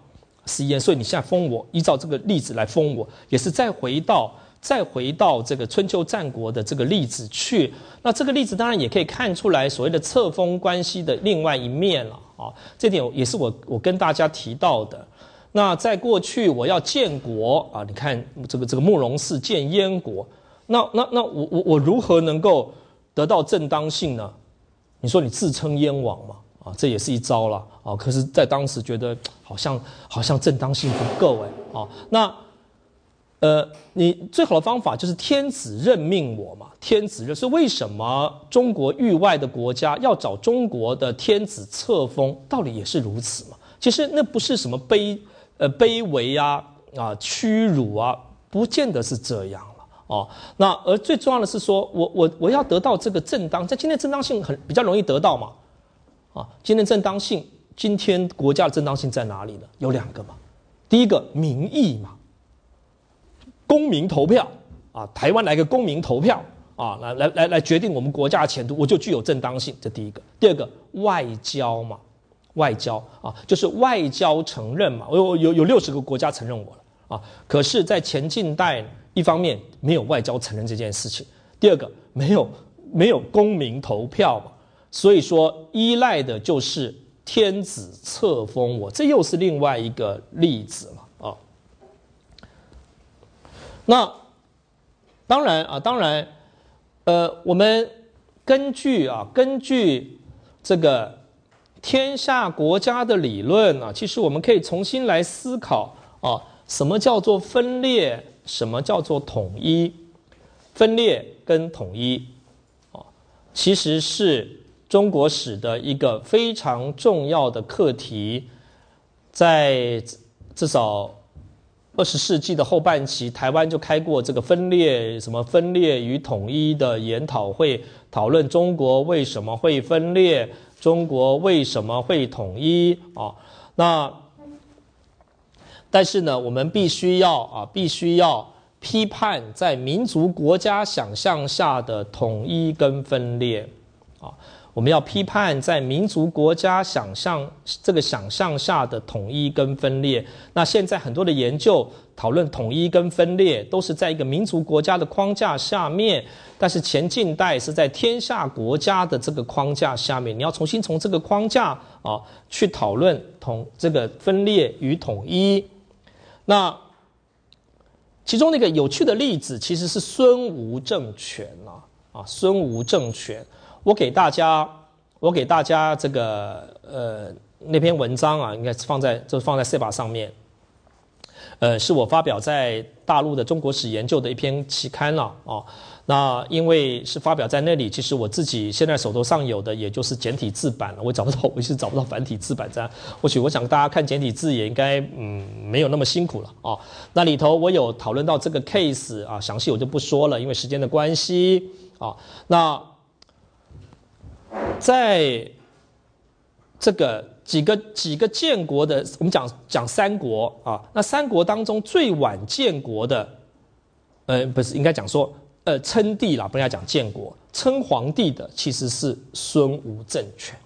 是燕。所以你现在封我，依照这个例子来封我，也是再回到再回到这个春秋战国的这个例子去。那这个例子当然也可以看出来所谓的册封关系的另外一面了。啊，这点也是我我跟大家提到的。那在过去我要建国啊，你看这个这个慕容氏建燕国，那那那我我我如何能够得到正当性呢？你说你自称燕王嘛？啊，这也是一招了啊。可是，在当时觉得好像好像正当性不够哎啊。那呃，你最好的方法就是天子任命我嘛。天子任是为什么中国域外的国家要找中国的天子册封？道理也是如此嘛。其实那不是什么卑呃卑微啊啊屈辱啊，不见得是这样了哦。那而最重要的是说，我我我要得到这个正当，在今天正当性很比较容易得到嘛。啊，今天正当性，今天国家的正当性在哪里呢？有两个嘛。第一个民意嘛。公民投票啊，台湾来个公民投票啊，来来来来决定我们国家的前途，我就具有正当性。这第一个，第二个外交嘛，外交啊，就是外交承认嘛。我有有有六十个国家承认我了啊，可是，在前近代，一方面没有外交承认这件事情，第二个没有没有公民投票嘛，所以说依赖的就是天子册封我，这又是另外一个例子了啊。那当然啊，当然，呃，我们根据啊，根据这个天下国家的理论啊，其实我们可以重新来思考啊，什么叫做分裂，什么叫做统一？分裂跟统一啊，其实是中国史的一个非常重要的课题，在至少。二十世纪的后半期，台湾就开过这个分裂什么分裂与统一的研讨会，讨论中国为什么会分裂，中国为什么会统一啊？那但是呢，我们必须要啊，必须要批判在民族国家想象下的统一跟分裂啊。我们要批判在民族国家想象这个想象下的统一跟分裂。那现在很多的研究讨论统一跟分裂，都是在一个民族国家的框架下面。但是前近代是在天下国家的这个框架下面，你要重新从这个框架啊去讨论统这个分裂与统一。那其中那个有趣的例子其实是孙吴政权啊啊，孙吴政权。我给大家，我给大家这个呃那篇文章啊，应该是放在就放在 C 把上面，呃，是我发表在大陆的中国史研究的一篇期刊了啊。那因为是发表在那里，其实我自己现在手头上有的也就是简体字版了，我找不到，我一直找不到繁体字版这样。或许我想大家看简体字也应该嗯没有那么辛苦了哦。那里头我有讨论到这个 case 啊，详细我就不说了，因为时间的关系啊。那在这个几个几个建国的，我们讲讲三国啊，那三国当中最晚建国的，呃，不是应该讲说。呃，称帝啦，不要讲建国，称皇帝的其实是孙吴政权，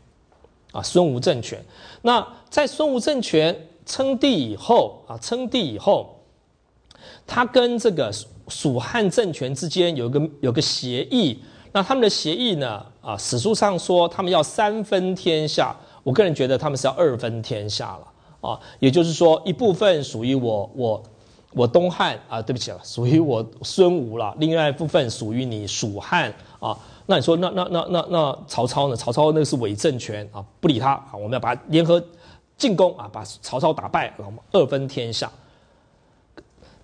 啊，孙吴政权。那在孙吴政权称帝以后，啊，称帝以后，他跟这个蜀汉政权之间有个有个协议。那他们的协议呢，啊，史书上说他们要三分天下，我个人觉得他们是要二分天下了，啊，也就是说一部分属于我，我。我东汉啊，对不起了，属于我孙吴了。另外一部分属于你蜀汉啊。那你说，那那那那那曹操呢？曹操那是伪政权啊，不理他啊。我们要把联合进攻啊，把曹操打败，然后二分天下。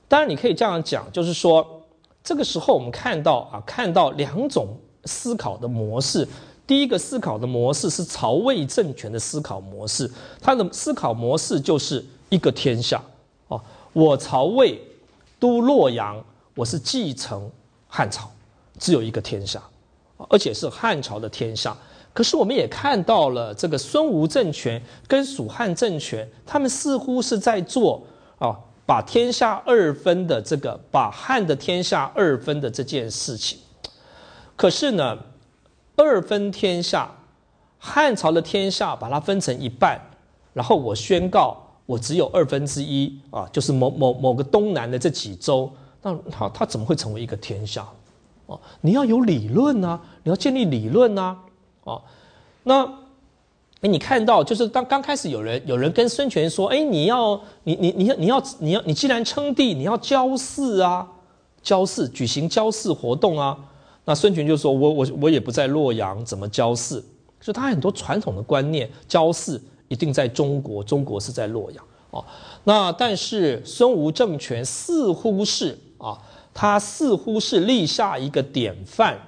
当然，你可以这样讲，就是说，这个时候我们看到啊，看到两种思考的模式。第一个思考的模式是曹魏政权的思考模式，他的思考模式就是一个天下。我曹魏都洛阳，我是继承汉朝，只有一个天下，而且是汉朝的天下。可是我们也看到了这个孙吴政权跟蜀汉政权，他们似乎是在做啊，把天下二分的这个，把汉的天下二分的这件事情。可是呢，二分天下，汉朝的天下把它分成一半，然后我宣告。我只有二分之一啊，就是某某某个东南的这几州，那他他怎么会成为一个天下？哦，你要有理论啊，你要建立理论啊，哦，那哎，你看到就是当刚开始有人有人跟孙权说，哎，你要你你你要你要你要你既然称帝，你要交祀啊，交祀举行交祀活动啊，那孙权就说，我我我也不在洛阳，怎么交祀？所以他很多传统的观念，交祀。一定在中国，中国是在洛阳哦。那但是孙吴政权似乎是啊，他似乎是立下一个典范。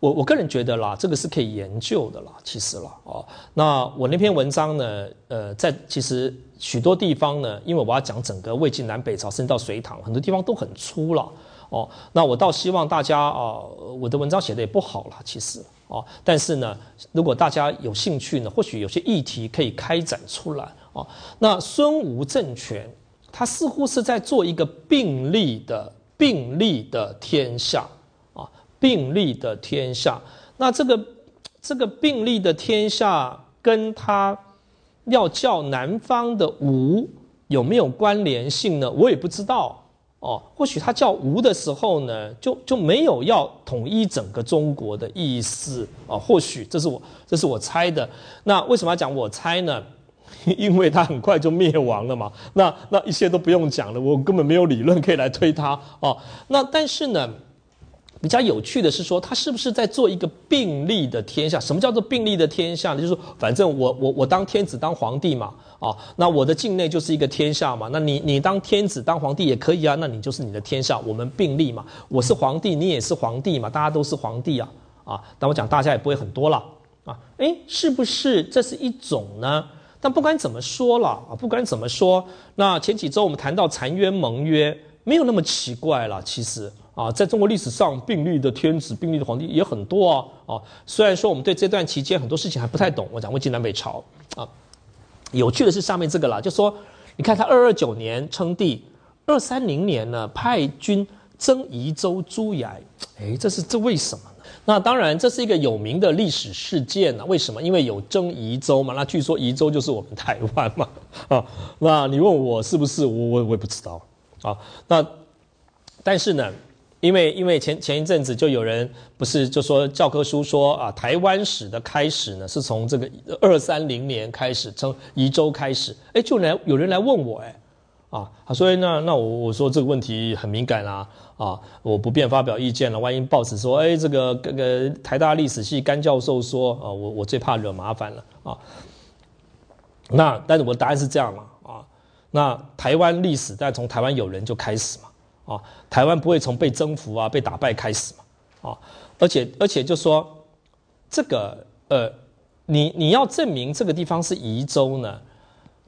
我我个人觉得啦，这个是可以研究的啦，其实啦哦。那我那篇文章呢，呃，在其实许多地方呢，因为我要讲整个魏晋南北朝，甚至到隋唐，很多地方都很粗了哦。那我倒希望大家啊，我的文章写的也不好了，其实。哦，但是呢，如果大家有兴趣呢，或许有些议题可以开展出来哦。那孙吴政权，他似乎是在做一个并立的并立的天下啊，并立的天下。那这个这个并立的天下，跟他要叫南方的吴有没有关联性呢？我也不知道。哦，或许他叫吴的时候呢，就就没有要统一整个中国的意思啊。或许这是我这是我猜的。那为什么要讲我猜呢？因为他很快就灭亡了嘛。那那一些都不用讲了，我根本没有理论可以来推他哦。那但是呢？比较有趣的是说，他是不是在做一个并立的天下？什么叫做并立的天下呢？就是，反正我我我当天子当皇帝嘛，啊，那我的境内就是一个天下嘛。那你你当天子当皇帝也可以啊，那你就是你的天下，我们并立嘛。我是皇帝，你也是皇帝嘛，大家都是皇帝啊，啊。但我讲大家也不会很多了啊。诶，是不是这是一种呢？但不管怎么说了啊，不管怎么说，那前几周我们谈到澶渊盟约，没有那么奇怪了，其实。啊，在中国历史上，并立的天子、并立的皇帝也很多啊。啊，虽然说我们对这段期间很多事情还不太懂，我讲魏晋南北朝啊。有趣的是上面这个啦，就说你看他二二九年称帝，二三零年呢派军征夷州诸崖，哎，这是这为什么呢？那当然这是一个有名的历史事件呢。为什么？因为有征夷州嘛。那据说夷州就是我们台湾嘛。啊，那你问我是不是？我我我也不知道啊。那但是呢？因为因为前前一阵子就有人不是就说教科书说啊台湾史的开始呢是从这个二三零年开始从宜州开始哎就来有人来问我哎啊他说那那我我说这个问题很敏感啦啊我不便发表意见了万一报纸说哎这个这个台大历史系甘教授说啊我我最怕惹麻烦了啊那但是我答案是这样嘛啊那台湾历史但从台湾有人就开始嘛。啊，台湾不会从被征服啊、被打败开始嘛，啊，而且而且就说这个呃，你你要证明这个地方是宜州呢，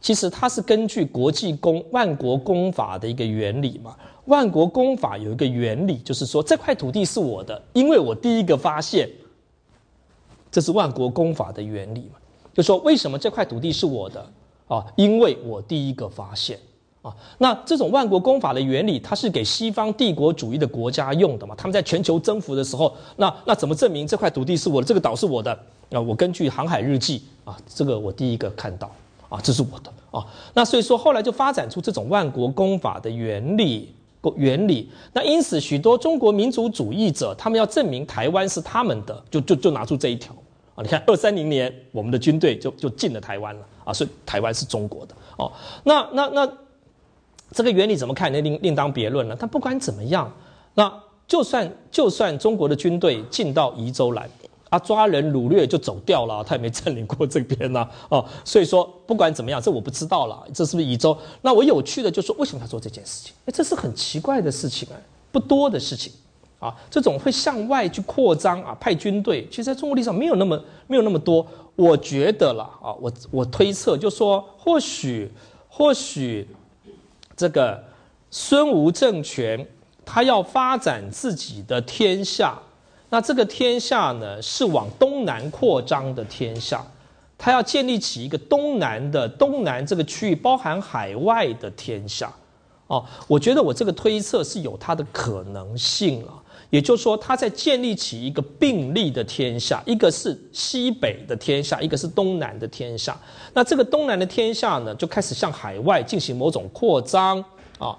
其实它是根据国际公万国公法的一个原理嘛。万国公法有一个原理，就是说这块土地是我的，因为我第一个发现，这是万国公法的原理嘛。就说为什么这块土地是我的啊？因为我第一个发现。啊，那这种万国公法的原理，它是给西方帝国主义的国家用的嘛？他们在全球征服的时候，那那怎么证明这块土地是我的，这个岛是我的？啊，我根据航海日记啊，这个我第一个看到啊，这是我的啊。那所以说后来就发展出这种万国公法的原理原理。那因此许多中国民族主义者，他们要证明台湾是他们的，就就就拿出这一条啊。你看二三零年，我们的军队就就进了台湾了啊，所以台湾是中国的哦。那那那。这个原理怎么看？那另另当别论了。但不管怎么样，那就算就算中国的军队进到宜州来，啊，抓人掳掠就走掉了，他也没占领过这边呐，哦，所以说不管怎么样，这我不知道了，这是不是宜州？那我有趣的就是说，为什么他做这件事情？哎，这是很奇怪的事情啊，不多的事情啊，这种会向外去扩张啊，派军队，其实在中国历史上没有那么没有那么多。我觉得了啊，我我推测就说，或许或许。这个孙吴政权，他要发展自己的天下，那这个天下呢，是往东南扩张的天下，他要建立起一个东南的东南这个区域，包含海外的天下。哦，我觉得我这个推测是有它的可能性了。也就是说，他在建立起一个并立的天下，一个是西北的天下，一个是东南的天下。那这个东南的天下呢，就开始向海外进行某种扩张啊。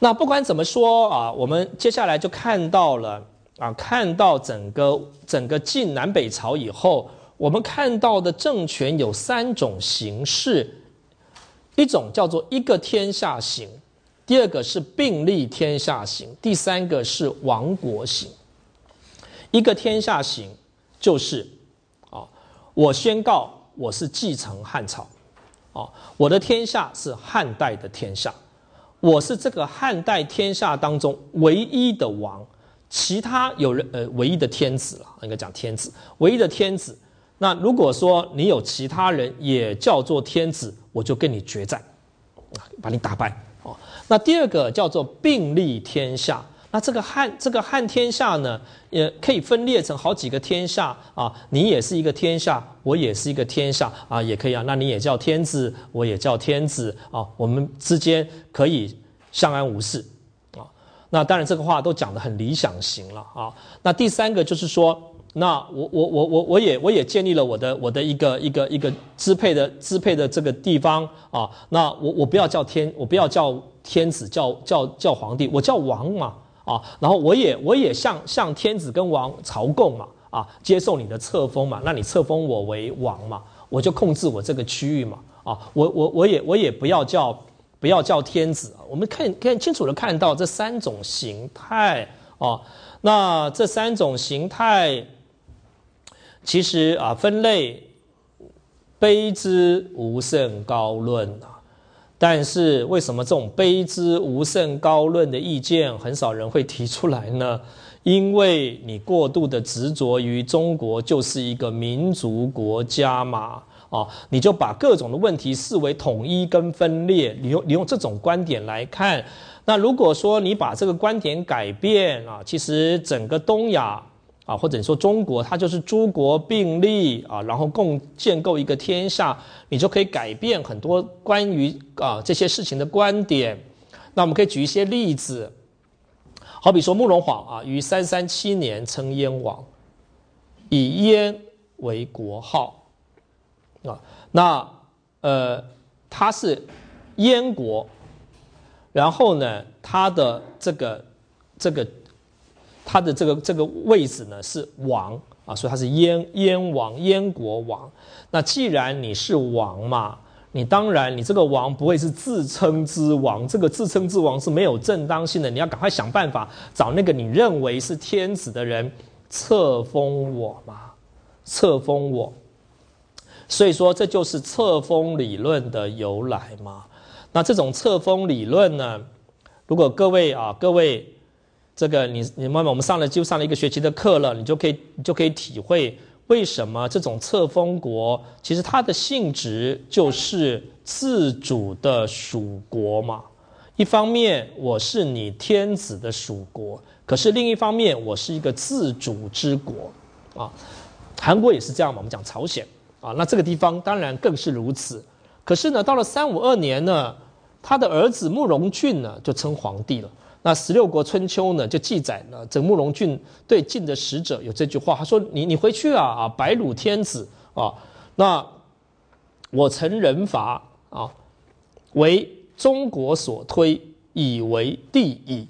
那不管怎么说啊，我们接下来就看到了啊，看到整个整个晋南北朝以后，我们看到的政权有三种形式，一种叫做一个天下型。第二个是并立天下型，第三个是亡国型。一个天下型就是，啊，我宣告我是继承汉朝，啊，我的天下是汉代的天下，我是这个汉代天下当中唯一的王，其他有人呃唯一的天子了，应该讲天子，唯一的天子。那如果说你有其他人也叫做天子，我就跟你决战，啊，把你打败。那第二个叫做并立天下。那这个汉这个汉天下呢，也可以分裂成好几个天下啊。你也是一个天下，我也是一个天下啊，也可以啊。那你也叫天子，我也叫天子啊。我们之间可以相安无事啊。那当然这个话都讲得很理想型了啊。那第三个就是说。那我我我我我也我也建立了我的我的一个一个一个支配的支配的这个地方啊。那我我不要叫天，我不要叫天子，叫叫叫皇帝，我叫王嘛啊。然后我也我也向向天子跟王朝贡嘛啊，接受你的册封嘛。那你册封我为王嘛，我就控制我这个区域嘛啊。我我我也我也不要叫不要叫天子。我们看看清楚的看到这三种形态啊。那这三种形态。其实啊，分类卑之无甚高论啊，但是为什么这种卑之无甚高论的意见很少人会提出来呢？因为你过度的执着于中国就是一个民族国家嘛，啊，你就把各种的问题视为统一跟分裂，你用你用这种观点来看，那如果说你把这个观点改变啊，其实整个东亚。啊，或者说中国，它就是诸国并立啊，然后共建构一个天下，你就可以改变很多关于啊这些事情的观点。那我们可以举一些例子，好比说慕容晃啊，于三三七年称燕王，以燕为国号啊。那呃，他是燕国，然后呢，他的这个这个。他的这个这个位置呢是王啊，所以他是燕燕王燕国王。那既然你是王嘛，你当然你这个王不会是自称之王，这个自称之王是没有正当性的。你要赶快想办法找那个你认为是天子的人册封我嘛，册封我。所以说这就是册封理论的由来嘛。那这种册封理论呢？如果各位啊，各位，这个你你慢慢我们上了就上了一个学期的课了，你就可以你就可以体会为什么这种册封国其实它的性质就是自主的属国嘛。一方面我是你天子的属国，可是另一方面我是一个自主之国啊。韩国也是这样嘛，我们讲朝鲜啊，那这个地方当然更是如此。可是呢，到了三五二年呢，他的儿子慕容俊呢就称皇帝了。那十六国春秋呢就记载了，这慕容俊对晋的使者有这句话，他说：“你你回去啊啊，白鲁天子啊，那我曾人伐啊，为中国所推，以为帝矣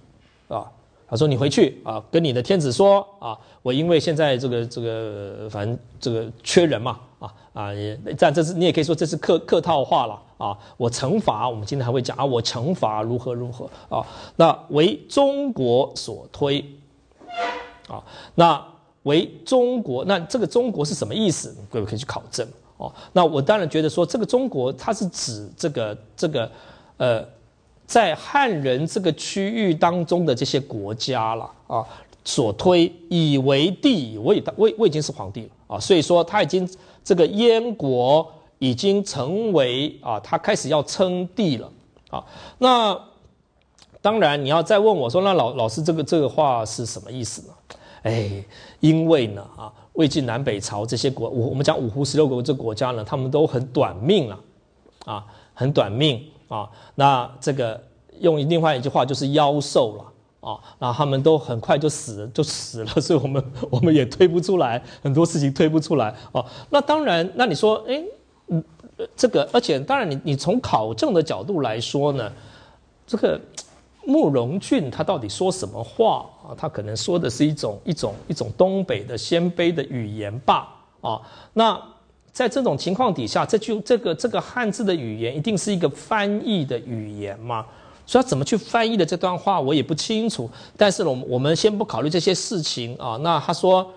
啊。”他说：“你回去啊，跟你的天子说啊，我因为现在这个这个，反正这个缺人嘛，啊，也但这是你也可以说这是客客套话了啊。我惩罚，我们今天还会讲啊，我惩罚如何如何啊。那为中国所推啊，那为中国，那这个中国是什么意思？各位可以去考证哦。那我当然觉得说，这个中国它是指这个这个呃。”在汉人这个区域当中的这些国家了啊，所推以为帝，我已我我已经是皇帝了啊，所以说他已经这个燕国已经成为啊，他开始要称帝了啊。那当然你要再问我说，那老老师这个这个话是什么意思呢？哎，因为呢啊，魏晋南北朝这些国，我我们讲五胡十六国这国家呢，他们都很短命了啊，很短命。啊，那这个用另外一句话就是妖兽了啊，那他们都很快就死就死了，所以我们我们也推不出来很多事情推不出来哦。那当然，那你说，哎，嗯，这个，而且当然，你你从考证的角度来说呢，这个慕容俊他到底说什么话啊？他可能说的是一种一种一种东北的鲜卑的语言吧啊，那。在这种情况底下，这句这个这个汉字的语言一定是一个翻译的语言吗？所以怎么去翻译的这段话我也不清楚。但是呢，我们我们先不考虑这些事情啊。那他说，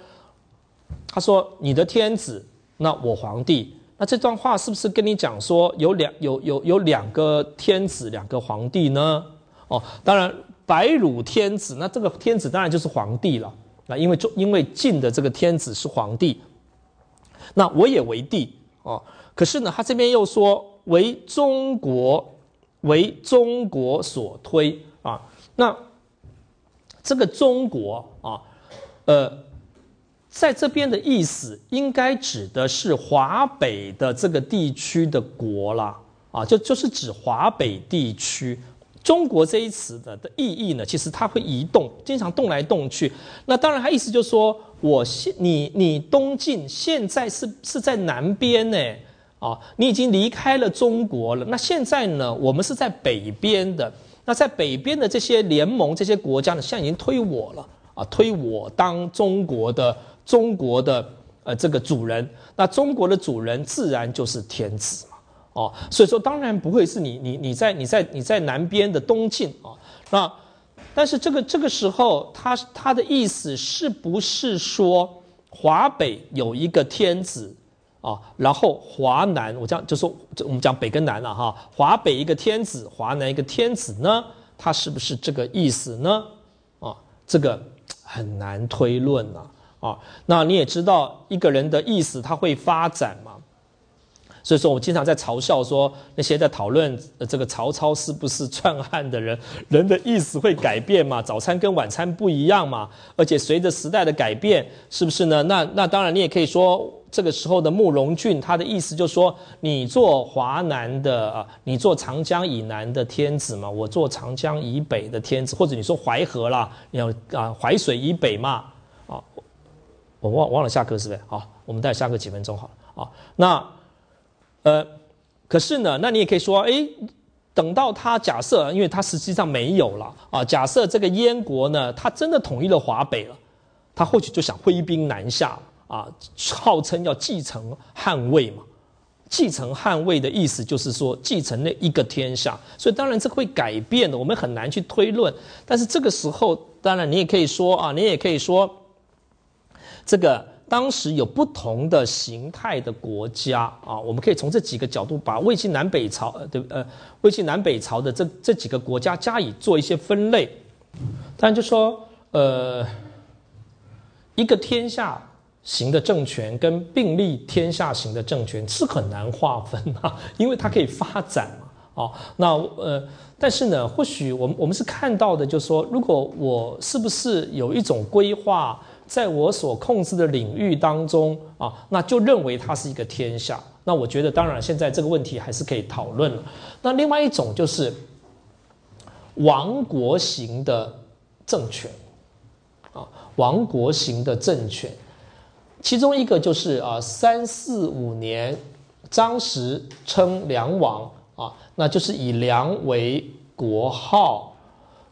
他说你的天子，那我皇帝，那这段话是不是跟你讲说有两有有有两个天子，两个皇帝呢？哦，当然白汝天子，那这个天子当然就是皇帝了。那因为中因为晋的这个天子是皇帝。那我也为帝哦，可是呢，他这边又说为中国，为中国所推啊。那这个中国啊，呃，在这边的意思应该指的是华北的这个地区的国啦啊，就就是指华北地区。中国这一词的的意义呢，其实它会移动，经常动来动去。那当然，它意思就是说，我现你你东晋现在是是在南边呢，啊，你已经离开了中国了。那现在呢，我们是在北边的。那在北边的这些联盟这些国家呢，现在已经推我了啊，推我当中国的中国的呃这个主人。那中国的主人自然就是天子嘛。哦，所以说当然不会是你你你在你在你在南边的东晋啊，那但是这个这个时候他他的意思是不是说华北有一个天子啊，然后华南我讲就说我们讲北跟南了哈，华北一个天子，华南一个天子呢，他是不是这个意思呢？啊，这个很难推论呐啊，那你也知道一个人的意思他会发展嘛。所以说，我经常在嘲笑说，那些在讨论这个曹操是不是篡汉的人，人的意思会改变嘛？早餐跟晚餐不一样嘛？而且随着时代的改变，是不是呢？那那当然，你也可以说，这个时候的慕容俊，他的意思就是说，你做华南的啊，你做长江以南的天子嘛，我做长江以北的天子，或者你说淮河啦，你要啊淮水以北嘛？啊，我忘忘了下课是不是？好，我们待下课几分钟好了啊，那。呃，可是呢，那你也可以说，哎，等到他假设，因为他实际上没有了啊。假设这个燕国呢，他真的统一了华北了，他或许就想挥兵南下了啊，号称要继承汉魏嘛。继承汉魏的意思就是说继承那一个天下，所以当然这会改变的，我们很难去推论。但是这个时候，当然你也可以说啊，你也可以说，这个当时有不同的形态的国家啊，我们可以从这几个角度把魏晋南北朝呃对呃魏晋南北朝的这这几个国家加以做一些分类。当然就说呃一个天下型的政权跟并立天下型的政权是很难划分啊，因为它可以发展嘛。哦，那呃，但是呢，或许我们我们是看到的，就是说，如果我是不是有一种规划，在我所控制的领域当中啊，那就认为它是一个天下。那我觉得，当然现在这个问题还是可以讨论了。那另外一种就是王国型的政权啊，王国型的政权，其中一个就是啊，三四五年，张时称梁王。啊，那就是以梁为国号。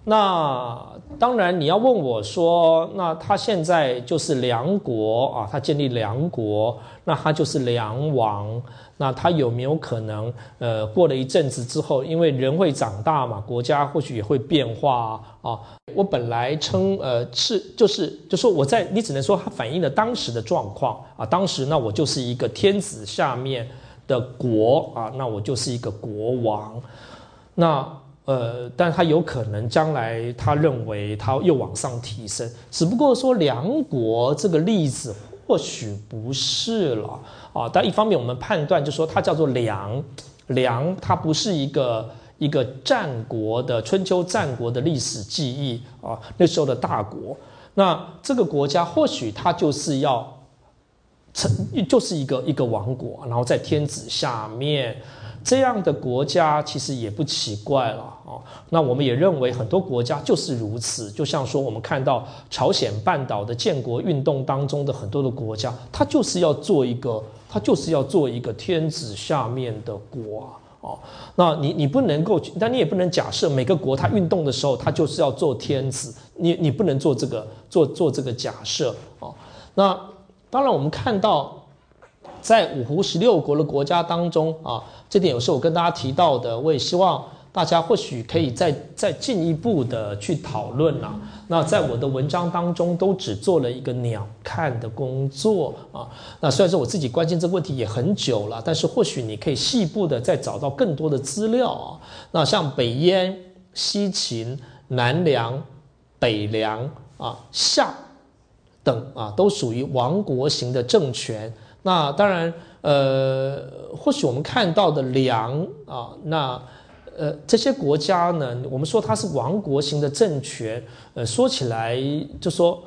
那当然你要问我说，那他现在就是梁国啊，他建立梁国，那他就是梁王。那他有没有可能，呃，过了一阵子之后，因为人会长大嘛，国家或许也会变化啊。我本来称呃是就是就说我在你只能说它反映了当时的状况啊，当时那我就是一个天子下面。的国啊，那我就是一个国王，那呃，但他有可能将来他认为他又往上提升，只不过说梁国这个例子或许不是了啊。但一方面我们判断就说它叫做梁，梁它不是一个一个战国的春秋战国的历史记忆啊，那时候的大国，那这个国家或许它就是要。成就是一个一个王国，然后在天子下面，这样的国家其实也不奇怪了啊。那我们也认为很多国家就是如此，就像说我们看到朝鲜半岛的建国运动当中的很多的国家，它就是要做一个，它就是要做一个天子下面的国啊。哦那你你不能够，但你也不能假设每个国它运动的时候，它就是要做天子，你你不能做这个做做这个假设哦。那。当然，我们看到，在五湖十六国的国家当中啊，这点也是我跟大家提到的，我也希望大家或许可以再再进一步的去讨论啊。那在我的文章当中，都只做了一个鸟瞰的工作啊。那虽然说我自己关心这个问题也很久了，但是或许你可以细部的再找到更多的资料啊。那像北燕、西秦、南梁、北梁啊，夏。等啊，都属于王国型的政权。那当然，呃，或许我们看到的梁啊，那呃这些国家呢，我们说它是王国型的政权。呃，说起来就说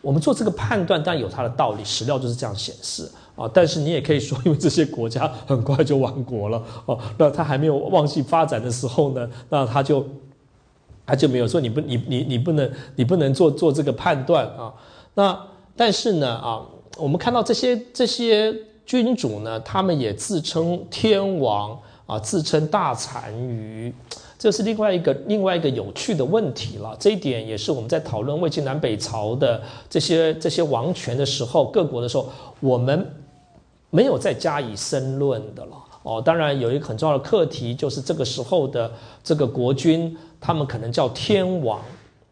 我们做这个判断，但有它的道理，史料就是这样显示啊。但是你也可以说，因为这些国家很快就亡国了哦，那它还没有忘记发展的时候呢，那它就它就没有说你不你你你不能你不能做做这个判断啊。那但是呢，啊，我们看到这些这些君主呢，他们也自称天王啊，自称大单于，这是另外一个另外一个有趣的问题了。这一点也是我们在讨论魏晋南北朝的这些这些王权的时候，各国的时候，我们没有再加以深论的了。哦，当然有一个很重要的课题，就是这个时候的这个国君，他们可能叫天王。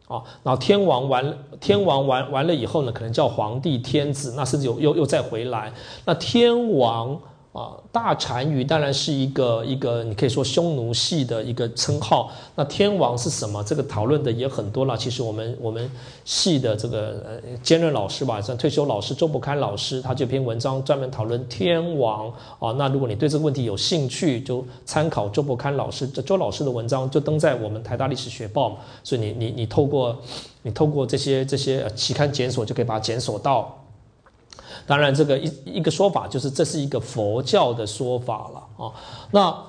啊，然后天王完，天王完完了以后呢，可能叫皇帝、天子，那甚至又又又再回来，那天王。啊，大单于当然是一个一个，你可以说匈奴系的一个称号。那天王是什么？这个讨论的也很多了。其实我们我们系的这个呃兼任老师吧，像退休老师周伯堪老师，他这篇文章专门讨论天王啊。那如果你对这个问题有兴趣，就参考周伯堪老师这周老师的文章，就登在我们台大历史学报。所以你你你透过你透过这些这些期刊检索，就可以把它检索到。当然，这个一一个说法就是这是一个佛教的说法了啊。那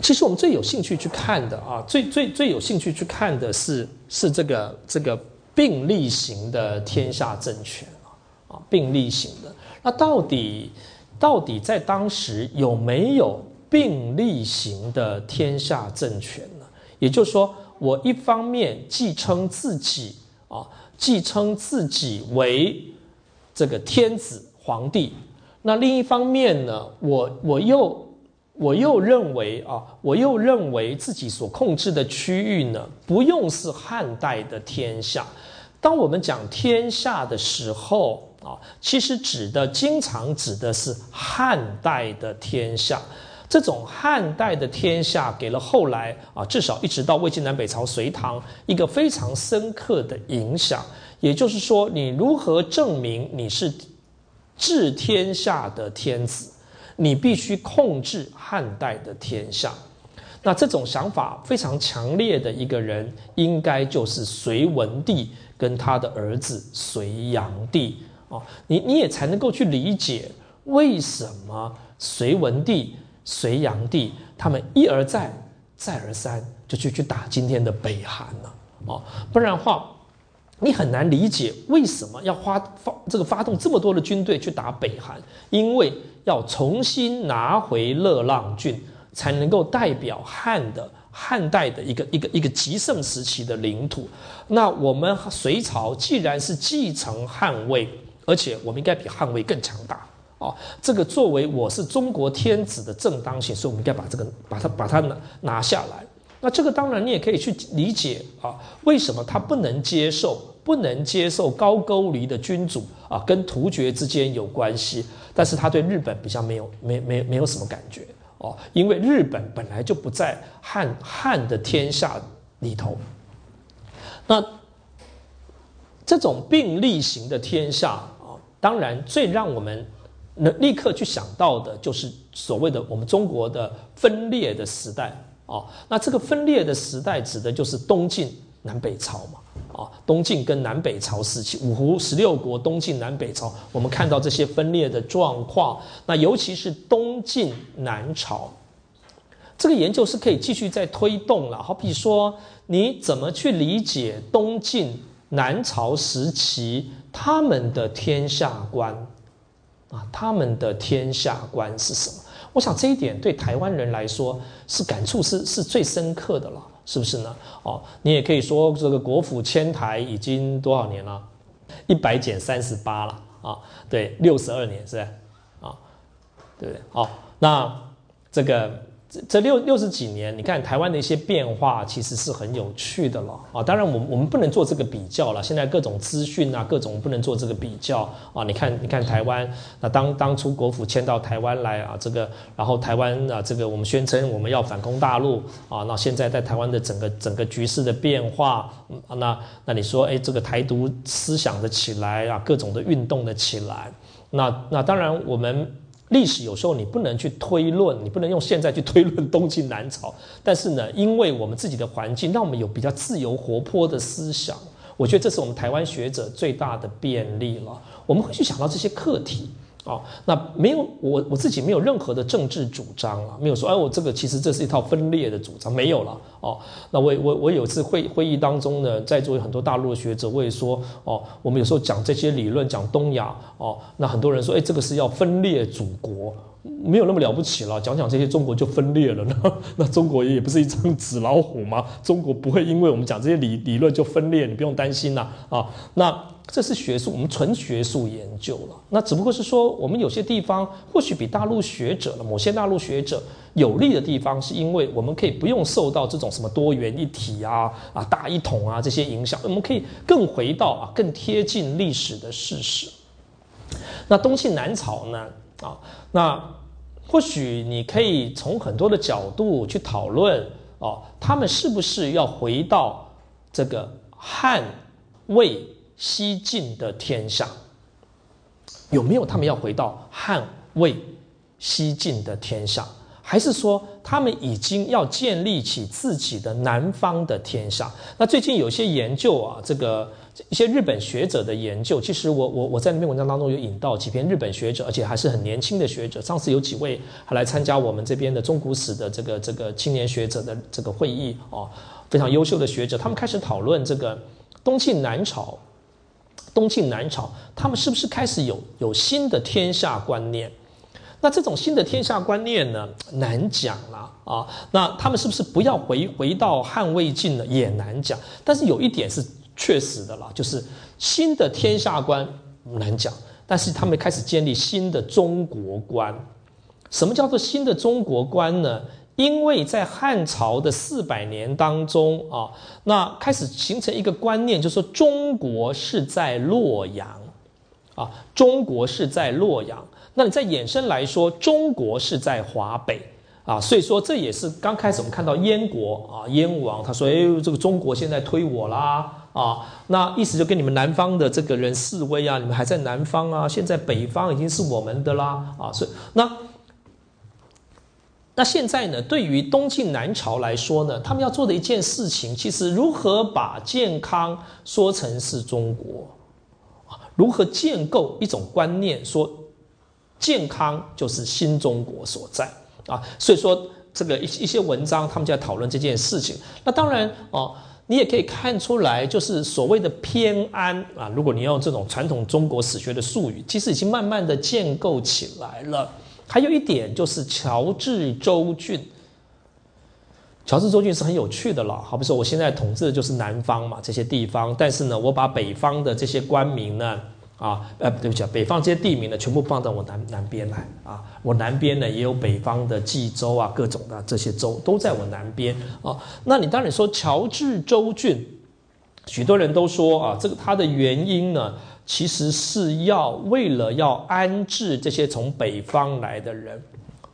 其实我们最有兴趣去看的啊，最最最有兴趣去看的是是这个这个并立型的天下政权啊啊，并立型的。那到底到底在当时有没有并立型的天下政权呢？也就是说，我一方面继承自己啊。既称自己为这个天子皇帝，那另一方面呢，我我又我又认为啊，我又认为自己所控制的区域呢，不用是汉代的天下。当我们讲天下的时候啊，其实指的经常指的是汉代的天下。这种汉代的天下，给了后来啊，至少一直到魏晋南北朝、隋唐一个非常深刻的影响。也就是说，你如何证明你是治天下的天子？你必须控制汉代的天下。那这种想法非常强烈的一个人，应该就是隋文帝跟他的儿子隋炀帝啊。你你也才能够去理解为什么隋文帝。隋炀帝他们一而再、再而三就去去打今天的北韩了哦，不然的话，你很难理解为什么要花发这个发动这么多的军队去打北韩，因为要重新拿回乐浪郡，才能够代表汉的汉代的一个一个一个极盛时期的领土。那我们隋朝既然是继承汉魏，而且我们应该比汉魏更强大。哦，这个作为我是中国天子的正当性，所以我们应该把这个把它把它拿拿下来。那这个当然你也可以去理解啊，为什么他不能接受不能接受高句丽的君主啊，跟突厥之间有关系，但是他对日本比较没有没没没有什么感觉哦，因为日本本来就不在汉汉的天下里头。那这种并立型的天下啊，当然最让我们。那立刻去想到的就是所谓的我们中国的分裂的时代啊，那这个分裂的时代指的就是东晋南北朝嘛啊，东晋跟南北朝时期，五胡十六国，东晋南北朝，我们看到这些分裂的状况，那尤其是东晋南朝，这个研究是可以继续再推动了。好比说，你怎么去理解东晋南朝时期他们的天下观？他们的天下观是什么？我想这一点对台湾人来说是感触是是最深刻的了，是不是呢？哦，你也可以说这个国府迁台已经多少年了？一百减三十八了啊，对，六十二年是啊，对不对？好，那这个。这六六十几年，你看台湾的一些变化，其实是很有趣的了啊。当然，我我们不能做这个比较了。现在各种资讯啊，各种不能做这个比较啊。你看，你看台湾，那当当初国府迁到台湾来啊，这个，然后台湾啊，这个我们宣称我们要反攻大陆啊。那现在在台湾的整个整个局势的变化，那那你说，哎，这个台独思想的起来啊，各种的运动的起来，那那当然我们。历史有时候你不能去推论，你不能用现在去推论东晋南朝。但是呢，因为我们自己的环境，让我们有比较自由活泼的思想。我觉得这是我们台湾学者最大的便利了。我们会去想到这些课题。哦，那没有我我自己没有任何的政治主张啊，没有说哎，我这个其实这是一套分裂的主张，没有了。哦，那我我我有一次会会议当中呢，在座有很多大陆的学者，我也说哦，我们有时候讲这些理论，讲东亚哦，那很多人说哎，这个是要分裂祖国，没有那么了不起了，讲讲这些中国就分裂了呢？那中国也不是一张纸老虎吗？中国不会因为我们讲这些理理论就分裂，你不用担心呐啊，那。这是学术，我们纯学术研究了。那只不过是说，我们有些地方或许比大陆学者了，某些大陆学者有利的地方，是因为我们可以不用受到这种什么多元一体啊、啊大一统啊这些影响，我们可以更回到啊更贴近历史的事实。那东晋南朝呢？啊，那或许你可以从很多的角度去讨论哦，他们是不是要回到这个汉魏？西晋的天下有没有他们要回到汉魏西晋的天下，还是说他们已经要建立起自己的南方的天下？那最近有些研究啊，这个一些日本学者的研究，其实我我我在那篇文章当中有引到几篇日本学者，而且还是很年轻的学者。上次有几位还来参加我们这边的中古史的这个这个青年学者的这个会议哦，非常优秀的学者，他们开始讨论这个东晋南朝。东晋南朝，他们是不是开始有有新的天下观念？那这种新的天下观念呢，难讲了啊。那他们是不是不要回回到汉魏晋呢？也难讲。但是有一点是确实的啦，就是新的天下观难讲。但是他们开始建立新的中国观。什么叫做新的中国观呢？因为在汉朝的四百年当中啊，那开始形成一个观念，就是说中国是在洛阳，啊，中国是在洛阳。那你再衍生来说，中国是在华北啊，所以说这也是刚开始我们看到燕国啊，燕王他说，哎，这个中国现在推我啦啊，那意思就跟你们南方的这个人示威啊，你们还在南方啊，现在北方已经是我们的啦啊，所以那。那现在呢？对于东晋南朝来说呢，他们要做的一件事情，其实如何把健康说成是中国啊？如何建构一种观念，说健康就是新中国所在啊？所以说，这个一一些文章，他们就在讨论这件事情。那当然哦，你也可以看出来，就是所谓的偏安啊，如果你用这种传统中国史学的术语，其实已经慢慢的建构起来了。还有一点就是乔治州郡，乔治州郡是很有趣的了。好比说，我现在统治的就是南方嘛，这些地方，但是呢，我把北方的这些官民呢，啊，呃，对不起啊，北方这些地名呢，全部放到我南南边来啊。我南边呢，也有北方的冀州啊，各种的这些州都在我南边啊。那你当然说乔治州郡，许多人都说啊，这个它的原因呢。其实是要为了要安置这些从北方来的人，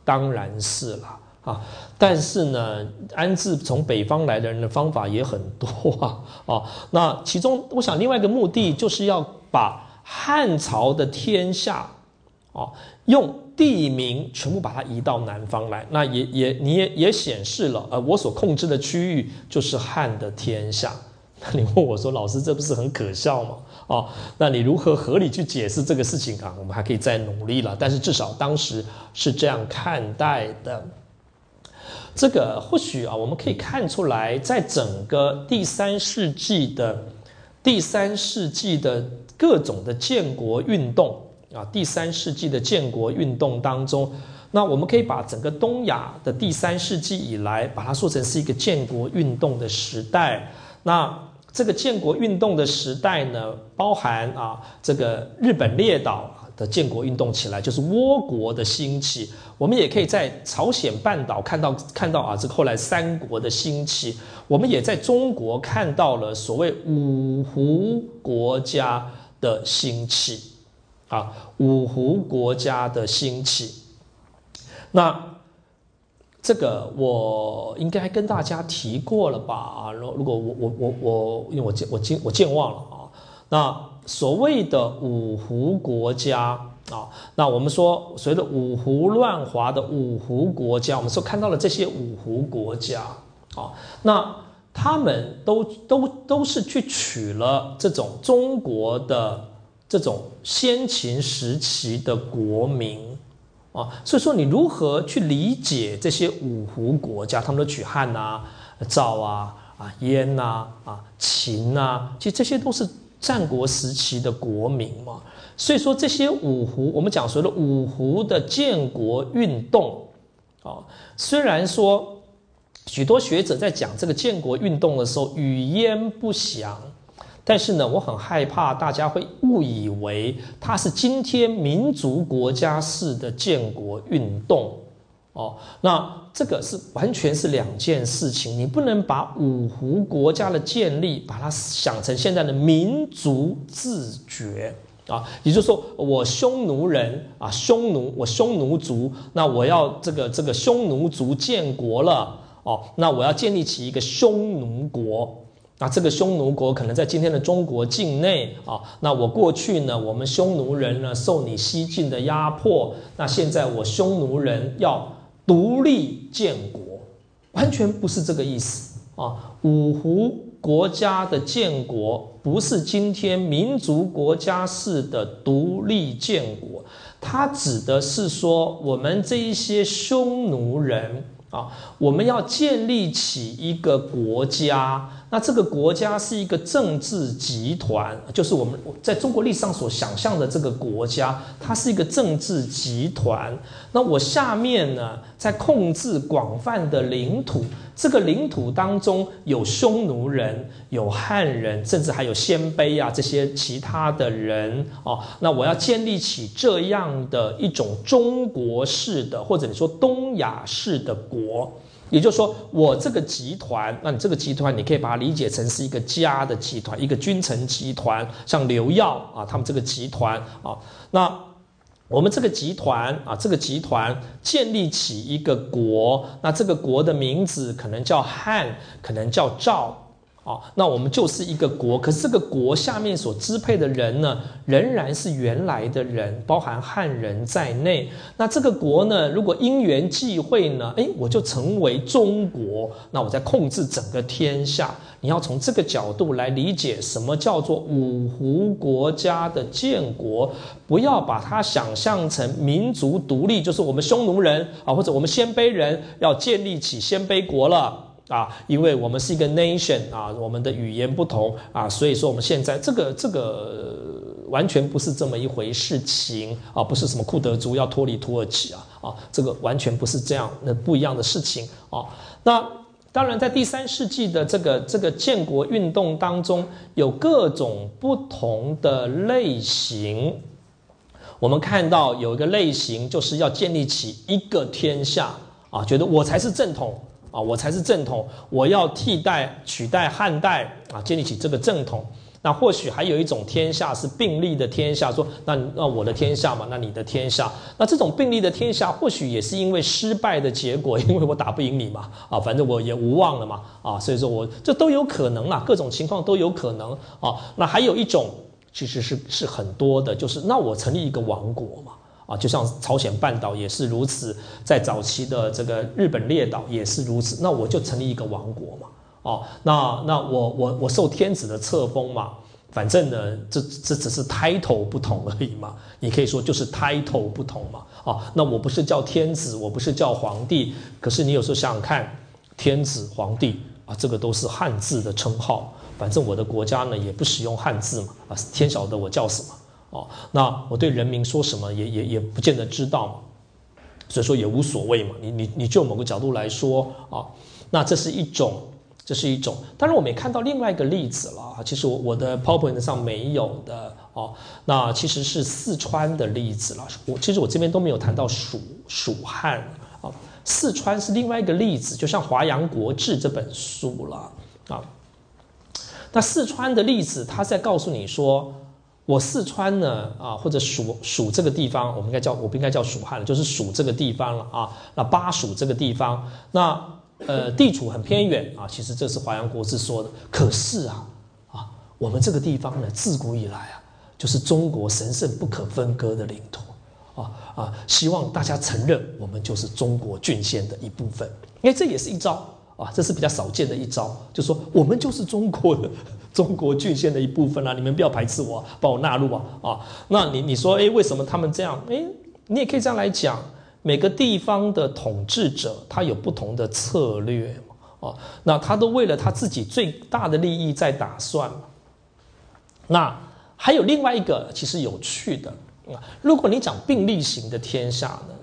当然是了啊。但是呢，安置从北方来的人的方法也很多啊。哦，那其中我想另外一个目的就是要把汉朝的天下，啊，用地名全部把它移到南方来。那也也你也也显示了，呃，我所控制的区域就是汉的天下。那你问我说，老师这不是很可笑吗？哦，那你如何合理去解释这个事情啊？我们还可以再努力了，但是至少当时是这样看待的。这个或许啊，我们可以看出来，在整个第三世纪的第三世纪的各种的建国运动啊，第三世纪的建国运动当中，那我们可以把整个东亚的第三世纪以来，把它说成是一个建国运动的时代。那这个建国运动的时代呢，包含啊，这个日本列岛的建国运动起来，就是倭国的兴起。我们也可以在朝鲜半岛看到看到啊，这后来三国的兴起。我们也在中国看到了所谓五胡国家的兴起，啊，五胡国家的兴起。那。这个我应该跟大家提过了吧？啊，如如果我我我我，因为我健我健我健忘了啊。那所谓的五胡国家啊，那我们说所谓的五胡乱华的五胡国家，我们说看到了这些五胡国家啊，那他们都都都是去取了这种中国的这种先秦时期的国名。啊，所以说你如何去理解这些五胡国家？他们的取汉呐、赵啊、啊燕呐、啊秦呐，其实这些都是战国时期的国民嘛。所以说这些五胡，我们讲说的五胡的建国运动，啊，虽然说许多学者在讲这个建国运动的时候语焉不详。但是呢，我很害怕大家会误以为它是今天民族国家式的建国运动哦。那这个是完全是两件事情。你不能把五胡国家的建立把它想成现在的民族自觉啊，也就是说，我匈奴人啊，匈奴，我匈奴族，那我要这个这个匈奴族建国了哦，那我要建立起一个匈奴国。那这个匈奴国可能在今天的中国境内啊。那我过去呢，我们匈奴人呢受你西晋的压迫。那现在我匈奴人要独立建国，完全不是这个意思啊。五胡国家的建国不是今天民族国家式的独立建国，它指的是说我们这一些匈奴人啊，我们要建立起一个国家。那这个国家是一个政治集团，就是我们在中国历史上所想象的这个国家，它是一个政治集团。那我下面呢，在控制广泛的领土，这个领土当中有匈奴人、有汉人，甚至还有鲜卑啊这些其他的人哦。那我要建立起这样的一种中国式的，或者你说东亚式的国。也就是说，我这个集团，那你这个集团，你可以把它理解成是一个家的集团，一个君臣集团，像刘耀啊，他们这个集团啊，那我们这个集团啊，这个集团建立起一个国，那这个国的名字可能叫汉，可能叫赵。啊，那我们就是一个国，可是这个国下面所支配的人呢，仍然是原来的人，包含汉人在内。那这个国呢，如果因缘际会呢，诶，我就成为中国，那我在控制整个天下。你要从这个角度来理解什么叫做五胡国家的建国，不要把它想象成民族独立，就是我们匈奴人啊，或者我们鲜卑人要建立起鲜卑国了。啊，因为我们是一个 nation 啊，我们的语言不同啊，所以说我们现在这个这个完全不是这么一回事情啊，不是什么库德族要脱离土耳其啊啊，这个完全不是这样，那不一样的事情啊。那当然，在第三世纪的这个这个建国运动当中，有各种不同的类型。我们看到有一个类型，就是要建立起一个天下啊，觉得我才是正统。啊，我才是正统，我要替代取代汉代啊，建立起这个正统。那或许还有一种天下是并立的天下，说那那我的天下嘛，那你的天下，那这种并立的天下，或许也是因为失败的结果，因为我打不赢你嘛，啊，反正我也无望了嘛，啊，所以说我这都有可能啊，各种情况都有可能啊。那还有一种其实是是很多的，就是那我成立一个王国嘛。就像朝鲜半岛也是如此，在早期的这个日本列岛也是如此。那我就成立一个王国嘛，哦，那那我我我受天子的册封嘛，反正呢，这这只是 title 不同而已嘛。你可以说就是 title 不同嘛，哦，那我不是叫天子，我不是叫皇帝，可是你有时候想想看，天子皇帝啊，这个都是汉字的称号，反正我的国家呢也不使用汉字嘛，啊，天晓得我叫什么。哦，那我对人民说什么也也也不见得知道，所以说也无所谓嘛。你你你就某个角度来说啊，那这是一种，这是一种。当然我们也看到另外一个例子了啊，其实我我的 PowerPoint 上没有的哦，那其实是四川的例子了。我其实我这边都没有谈到蜀蜀汉啊，四川是另外一个例子，就像《华阳国志》这本书了啊。那四川的例子，他在告诉你说。我四川呢啊，或者蜀蜀这个地方，我们应该叫我不应该叫蜀汉了，就是蜀这个地方了啊。那巴蜀这个地方，那呃地处很偏远啊。其实这是华阳国志说的。可是啊啊，我们这个地方呢，自古以来啊，就是中国神圣不可分割的领土啊啊。希望大家承认我们就是中国郡县的一部分，因为这也是一招啊，这是比较少见的一招，就说我们就是中国的。中国郡县的一部分啊，你们不要排斥我，把我纳入啊啊！那你你说，哎，为什么他们这样？哎，你也可以这样来讲，每个地方的统治者他有不同的策略嘛，啊，那他都为了他自己最大的利益在打算嘛。那还有另外一个其实有趣的啊，如果你讲并立型的天下呢，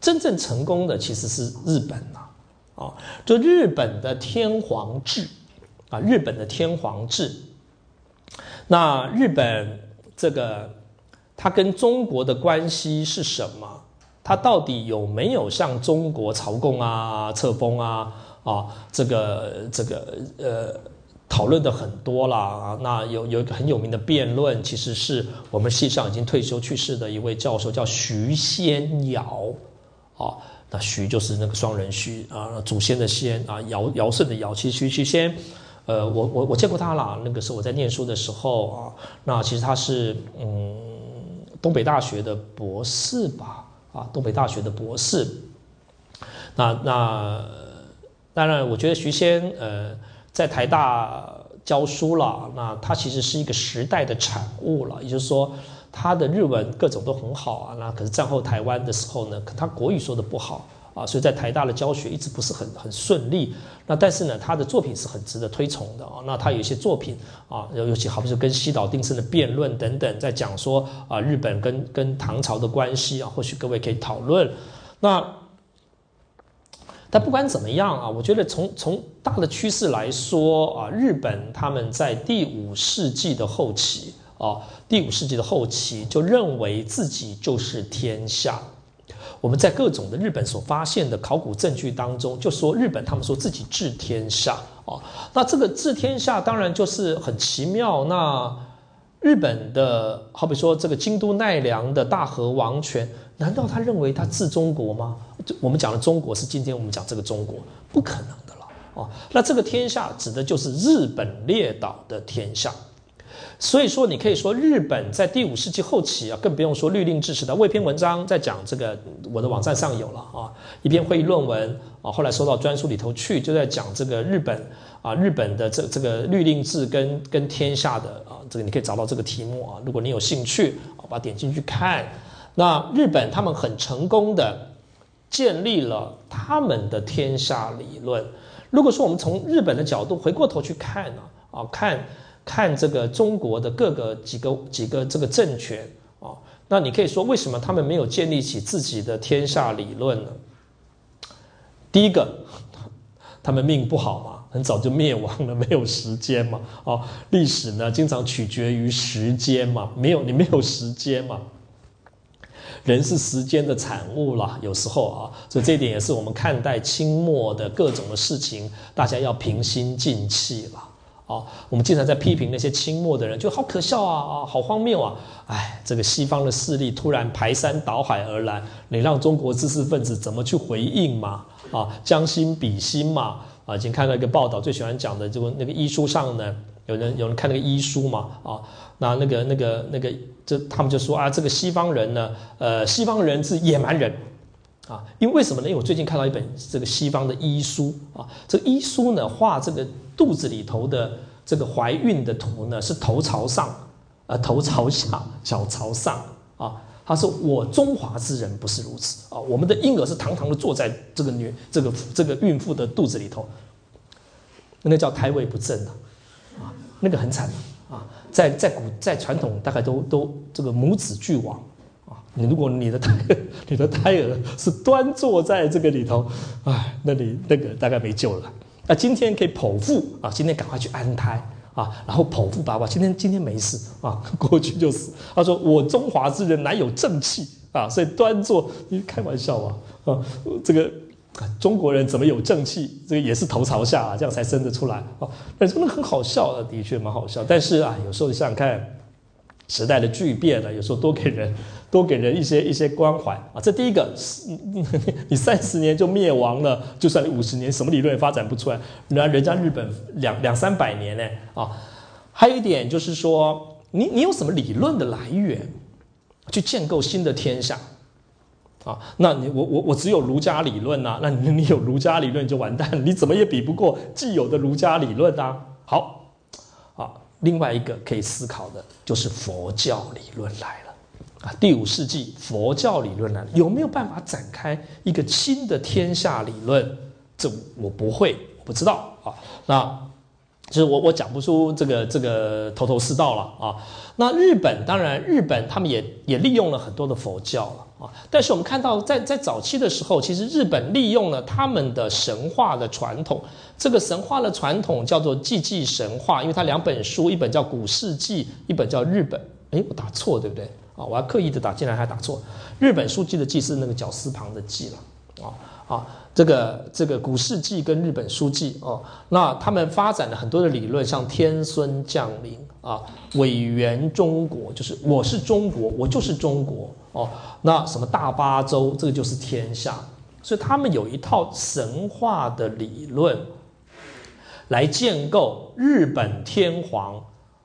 真正成功的其实是日本呐，啊，就日本的天皇制。啊，日本的天皇制，那日本这个它跟中国的关系是什么？它到底有没有向中国朝贡啊、册封啊？啊，这个这个呃，讨论的很多了啊。那有有一个很有名的辩论，其实是我们系上已经退休去世的一位教授，叫徐先尧啊。那徐就是那个双人徐啊，祖先的先啊，尧尧舜的尧，其实徐徐先。呃，我我我见过他了，那个时候我在念书的时候啊，那其实他是嗯东北大学的博士吧，啊东北大学的博士，那那当然我觉得徐先呃在台大教书了，那他其实是一个时代的产物了，也就是说他的日文各种都很好啊，那可是战后台湾的时候呢，可他国语说的不好。啊，所以在台大的教学一直不是很很顺利。那但是呢，他的作品是很值得推崇的啊。那他有一些作品啊，尤其好比说跟西岛定生的辩论等等，在讲说啊，日本跟跟唐朝的关系啊，或许各位可以讨论。那但不管怎么样啊，我觉得从从大的趋势来说啊，日本他们在第五世纪的后期啊，第五世纪的后期就认为自己就是天下。我们在各种的日本所发现的考古证据当中，就说日本他们说自己治天下哦，那这个治天下当然就是很奇妙。那日本的好比说这个京都奈良的大和王权，难道他认为他治中国吗？我们讲的中国是今天我们讲这个中国，不可能的了哦。那这个天下指的就是日本列岛的天下。所以说，你可以说日本在第五世纪后期啊，更不用说律令制时代。我一篇文章在讲这个，我的网站上有了啊，一篇会议论文啊，后来收到专书里头去，就在讲这个日本啊，日本的这这个律令制跟跟天下的啊，这个你可以找到这个题目啊，如果你有兴趣啊，把点进去看。那日本他们很成功的建立了他们的天下理论。如果说我们从日本的角度回过头去看呢，啊，看。看这个中国的各个几个几个这个政权啊，那你可以说为什么他们没有建立起自己的天下理论呢？第一个，他们命不好嘛，很早就灭亡了，没有时间嘛。哦，历史呢经常取决于时间嘛，没有你没有时间嘛，人是时间的产物啦，有时候啊，所以这一点也是我们看待清末的各种的事情，大家要平心静气了。啊，我们经常在批评那些清末的人，就好可笑啊啊，好荒谬啊！哎，这个西方的势力突然排山倒海而来，你让中国知识分子怎么去回应嘛？啊，将心比心嘛？啊，已经看到一个报道，最喜欢讲的就那个医书上呢，有人有人看那个医书嘛？啊，那那个那个那个，这他们就说啊，这个西方人呢，呃，西方人是野蛮人。啊，因为为什么呢？因为我最近看到一本这个西方的医书啊，这个医书呢画这个肚子里头的这个怀孕的图呢是头朝上，呃头朝下，脚朝上啊。他说我中华之人不是如此啊，我们的婴儿是堂堂的坐在这个女这个这个孕妇的肚子里头，那叫胎位不正啊，啊，那个很惨的啊，在在古在传统大概都都这个母子俱亡啊。你如果你的胎 你的胎儿是端坐在这个里头，哎，那你那个大概没救了。那今天可以剖腹啊，今天赶快去安胎啊，然后剖腹爸爸，今天今天没事啊，过去就死。他说我中华之人乃有正气啊，所以端坐，你开玩笑啊啊，这个中国人怎么有正气？这个也是头朝下啊，这样才生得出来啊。那真的很好笑的，的确蛮好笑。但是啊，有时候你想想看。时代的巨变了，有时候多给人多给人一些一些关怀啊。这第一个，你三十年就灭亡了，就算你五十年什么理论也发展不出来，那人家日本两两三百年呢啊。还有一点就是说，你你有什么理论的来源去建构新的天下啊？那你我我我只有儒家理论呐，那你你有儒家理论就完蛋，你怎么也比不过既有的儒家理论呐。好啊。另外一个可以思考的就是佛教理论来了第五世纪佛教理论来了，有没有办法展开一个新的天下理论？这我不会，我不知道啊。那就是我我讲不出这个这个头头是道了啊。那日本当然，日本他们也也利用了很多的佛教了。啊！但是我们看到，在在早期的时候，其实日本利用了他们的神话的传统。这个神话的传统叫做《祭祭神话》，因为它两本书，一本叫《古世纪》，一本叫《日本》。哎，我打错对不对？啊，我还刻意的打进来，还打错。日本书记的“记”是那个绞丝旁的“记”了。啊啊，这个这个《古世纪》跟日本书记哦，那他们发展了很多的理论，像天孙降临啊，委员中国，就是我是中国，我就是中国。哦，那什么大巴州，这个就是天下，所以他们有一套神话的理论，来建构日本天皇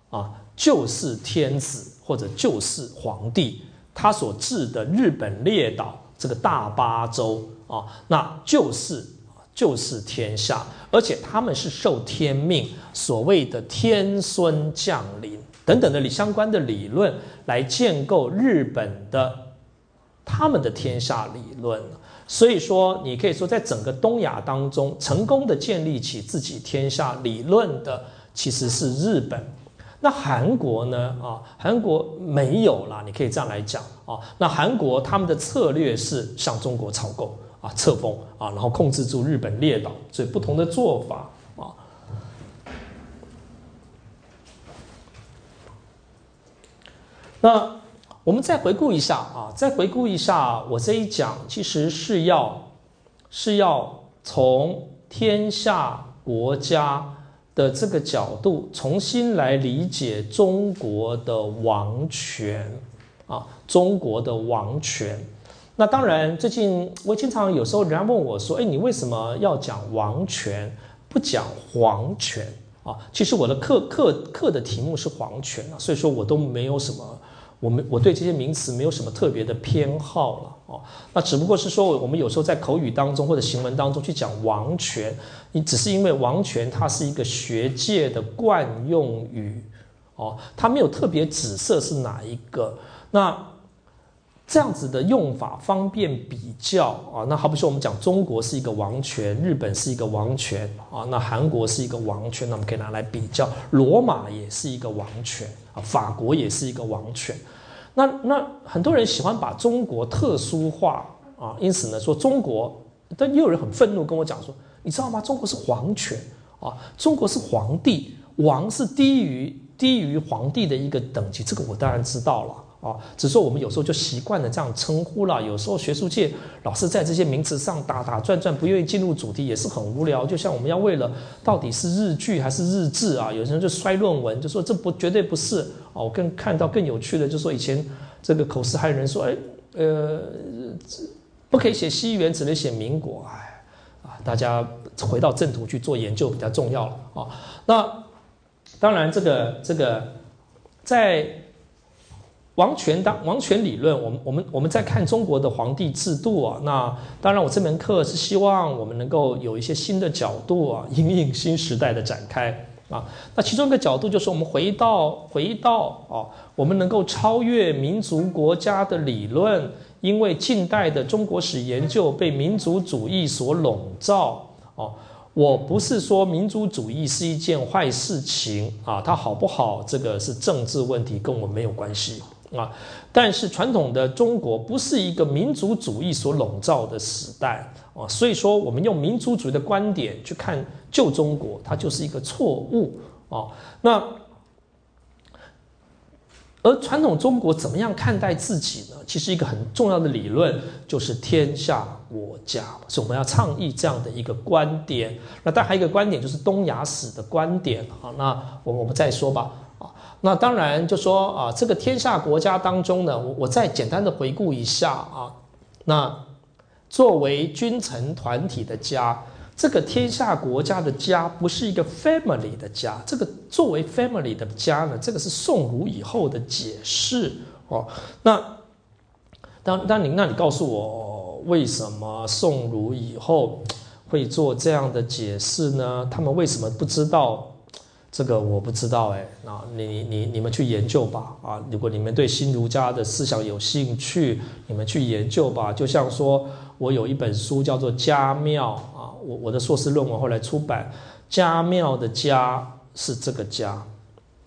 啊，就是天子或者就是皇帝，他所治的日本列岛这个大巴州啊，那就是就是天下，而且他们是受天命，所谓的天孙降临。等等的理相关的理论来建构日本的他们的天下理论，所以说你可以说在整个东亚当中成功的建立起自己天下理论的其实是日本。那韩国呢？啊，韩国没有啦，你可以这样来讲啊。那韩国他们的策略是向中国朝贡啊，册封啊，然后控制住日本列岛，所以不同的做法啊。那我们再回顾一下啊，再回顾一下，我这一讲其实是要是要从天下国家的这个角度重新来理解中国的王权啊，中国的王权。那当然，最近我经常有时候人家问我说：“哎，你为什么要讲王权，不讲皇权啊？”其实我的课课课的题目是皇权啊，所以说我都没有什么。我们我对这些名词没有什么特别的偏好了哦，那只不过是说，我们有时候在口语当中或者行文当中去讲王权，你只是因为王权它是一个学界的惯用语哦，它没有特别指色是哪一个那。这样子的用法方便比较啊，那好比说我们讲中国是一个王权，日本是一个王权啊，那韩国是一个王权，那我们可以拿来比较，罗马也是一个王权啊，法国也是一个王权。那那很多人喜欢把中国特殊化啊，因此呢说中国，但也有人很愤怒跟我讲说，你知道吗？中国是皇权啊，中国是皇帝，王是低于低于皇帝的一个等级，这个我当然知道了。啊，只是说我们有时候就习惯了这样称呼了。有时候学术界老是在这些名词上打打转转，不愿意进入主题，也是很无聊。就像我们要为了到底是日剧还是日志啊，有些人就摔论文，就说这不绝对不是啊。我更看到更有趣的，就说以前这个口试还有人说，哎，呃，不可以写西元，只能写民国。哎，啊，大家回到正途去做研究比较重要了啊。那当然，这个这个在。王权当王权理论，我们我们我们在看中国的皇帝制度啊。那当然，我这门课是希望我们能够有一些新的角度啊，应应新时代的展开啊。那其中一个角度就是我们回到回到啊，我们能够超越民族国家的理论，因为近代的中国史研究被民族主义所笼罩哦。我不是说民族主义是一件坏事情啊，它好不好，这个是政治问题，跟我没有关系。啊，但是传统的中国不是一个民族主义所笼罩的时代啊，所以说我们用民族主义的观点去看旧中国，它就是一个错误啊。那而传统中国怎么样看待自己呢？其实一个很重要的理论就是天下我家，所以我们要倡议这样的一个观点。那但还有一个观点就是东亚史的观点啊。那我我们再说吧啊。那当然就说啊，这个天下国家当中呢，我我再简单的回顾一下啊。那作为君臣团体的家，这个天下国家的家不是一个 family 的家，这个作为 family 的家呢，这个是宋儒以后的解释哦。那当当您，那你告诉我，为什么宋儒以后会做这样的解释呢？他们为什么不知道？这个我不知道哎，那你你你们去研究吧啊！如果你们对新儒家的思想有兴趣，你们去研究吧。就像说我有一本书叫做《家庙》，我我的硕士论文后来出版，《家庙》的家是这个家，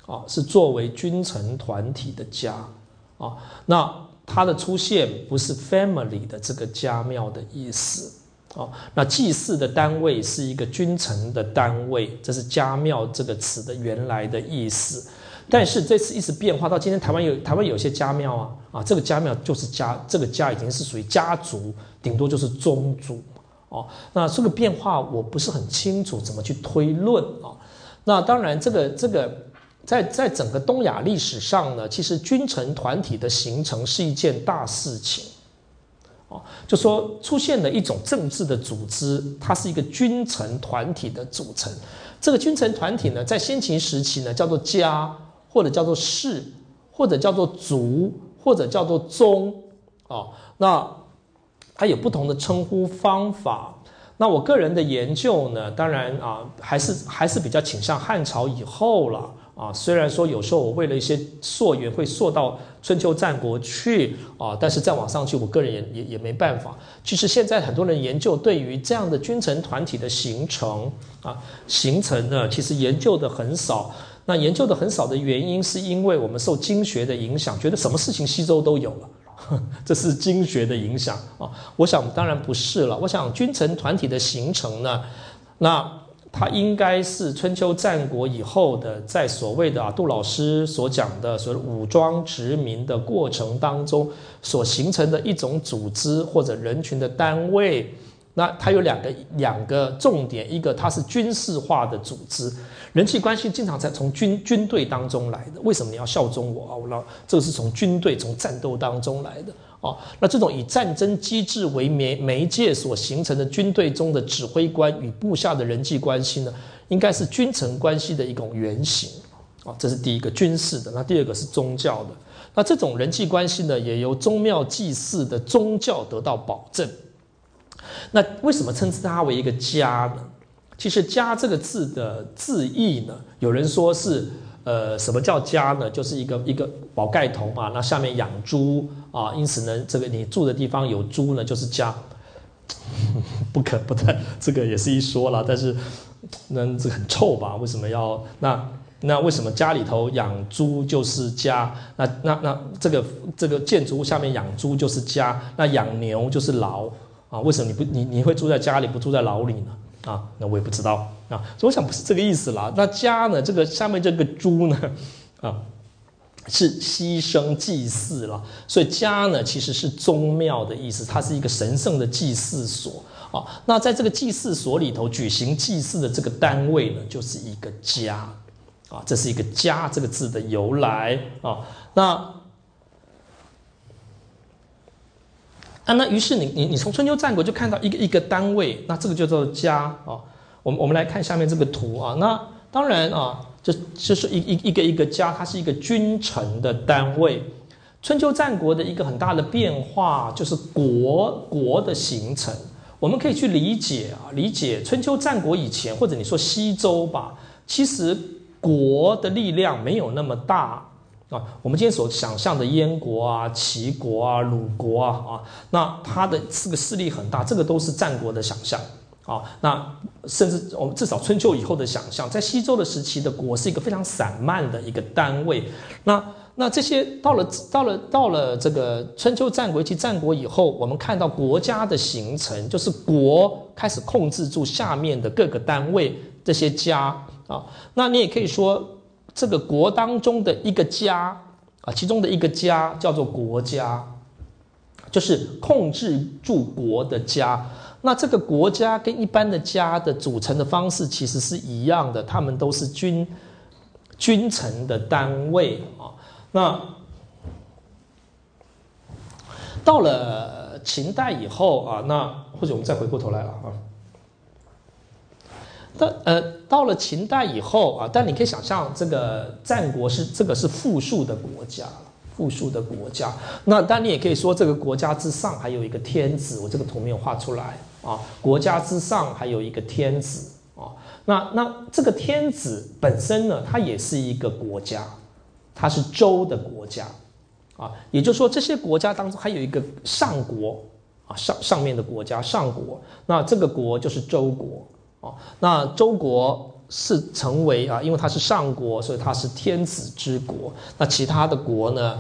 啊，是作为君臣团体的家啊。那它的出现不是 family 的这个家庙的意思。啊，那祭祀的单位是一个君臣的单位，这是家庙这个词的原来的意思。但是这次一直变化到今天，台湾有台湾有些家庙啊，啊，这个家庙就是家，这个家已经是属于家族，顶多就是宗族。哦，那这个变化我不是很清楚怎么去推论啊。那当然，这个这个在在整个东亚历史上呢，其实君臣团体的形成是一件大事情。哦就说出现了一种政治的组织，它是一个君臣团体的组成。这个君臣团体呢，在先秦时期呢，叫做家，或者叫做氏，或者叫做族，或者叫做宗。哦，那它有不同的称呼方法。那我个人的研究呢，当然啊，还是还是比较倾向汉朝以后了。啊，虽然说有时候我为了一些溯源会溯到春秋战国去啊，但是再往上去，我个人也也也没办法。其实现在很多人研究对于这样的君臣团体的形成啊，形成呢，其实研究的很少。那研究的很少的原因，是因为我们受经学的影响，觉得什么事情西周都有了，这是经学的影响啊。我想当然不是了。我想君臣团体的形成呢，那。它应该是春秋战国以后的，在所谓的啊杜老师所讲的所谓武装殖民的过程当中所形成的一种组织或者人群的单位。那它有两个两个重点，一个它是军事化的组织，人际关系经常在从军军队当中来的。为什么你要效忠我啊？我老这个是从军队从战斗当中来的哦。那这种以战争机制为媒媒介所形成的军队中的指挥官与部下的人际关系呢，应该是君臣关系的一种原型啊。这是第一个军事的。那第二个是宗教的。那这种人际关系呢，也由宗庙祭祀的宗教得到保证。那为什么称之它为一个家呢？其实“家”这个字的字义呢，有人说是，呃，什么叫家呢？就是一个一个宝盖头嘛，那下面养猪啊，因此呢，这个你住的地方有猪呢，就是家。不可不太，这个也是一说了，但是那这很臭吧？为什么要那那为什么家里头养猪就是家？那那那这个这个建筑物下面养猪就是家？那养牛就是牢？啊，为什么你不你你会住在家里不住在牢里呢？啊，那我也不知道啊。所以我想不是这个意思啦。那家呢？这个下面这个猪呢？啊，是牺牲祭祀了。所以家呢，其实是宗庙的意思，它是一个神圣的祭祀所啊。那在这个祭祀所里头举行祭祀的这个单位呢，就是一个家啊。这是一个家这个字的由来啊。那。啊，那于是你你你从春秋战国就看到一个一个单位，那这个叫做家啊。我们我们来看下面这个图啊。那当然啊，这这是一一一个一个家，它是一个君臣的单位。春秋战国的一个很大的变化就是国国的形成。我们可以去理解啊，理解春秋战国以前，或者你说西周吧，其实国的力量没有那么大。啊，我们今天所想象的燕国啊、齐国啊、鲁国啊，啊，那它的这个势力很大，这个都是战国的想象啊。那甚至我们至少春秋以后的想象，在西周的时期的国是一个非常散漫的一个单位。那那这些到了到了到了这个春秋战国及战国以后，我们看到国家的形成，就是国开始控制住下面的各个单位这些家啊。那你也可以说。这个国当中的一个家啊，其中的一个家叫做国家，就是控制住国的家。那这个国家跟一般的家的组成的方式其实是一样的，他们都是君君臣的单位啊。那到了秦代以后啊，那或者我们再回过头来了啊。到呃，到了秦代以后啊，但你可以想象，这个战国是这个是富庶的国家，富庶的国家。那但你也可以说，这个国家之上还有一个天子，我这个图没有画出来啊。国家之上还有一个天子啊。那那这个天子本身呢，它也是一个国家，它是周的国家啊。也就是说，这些国家当中还有一个上国啊，上上面的国家上国，那这个国就是周国。哦，那周国是成为啊，因为它是上国，所以它是天子之国。那其他的国呢？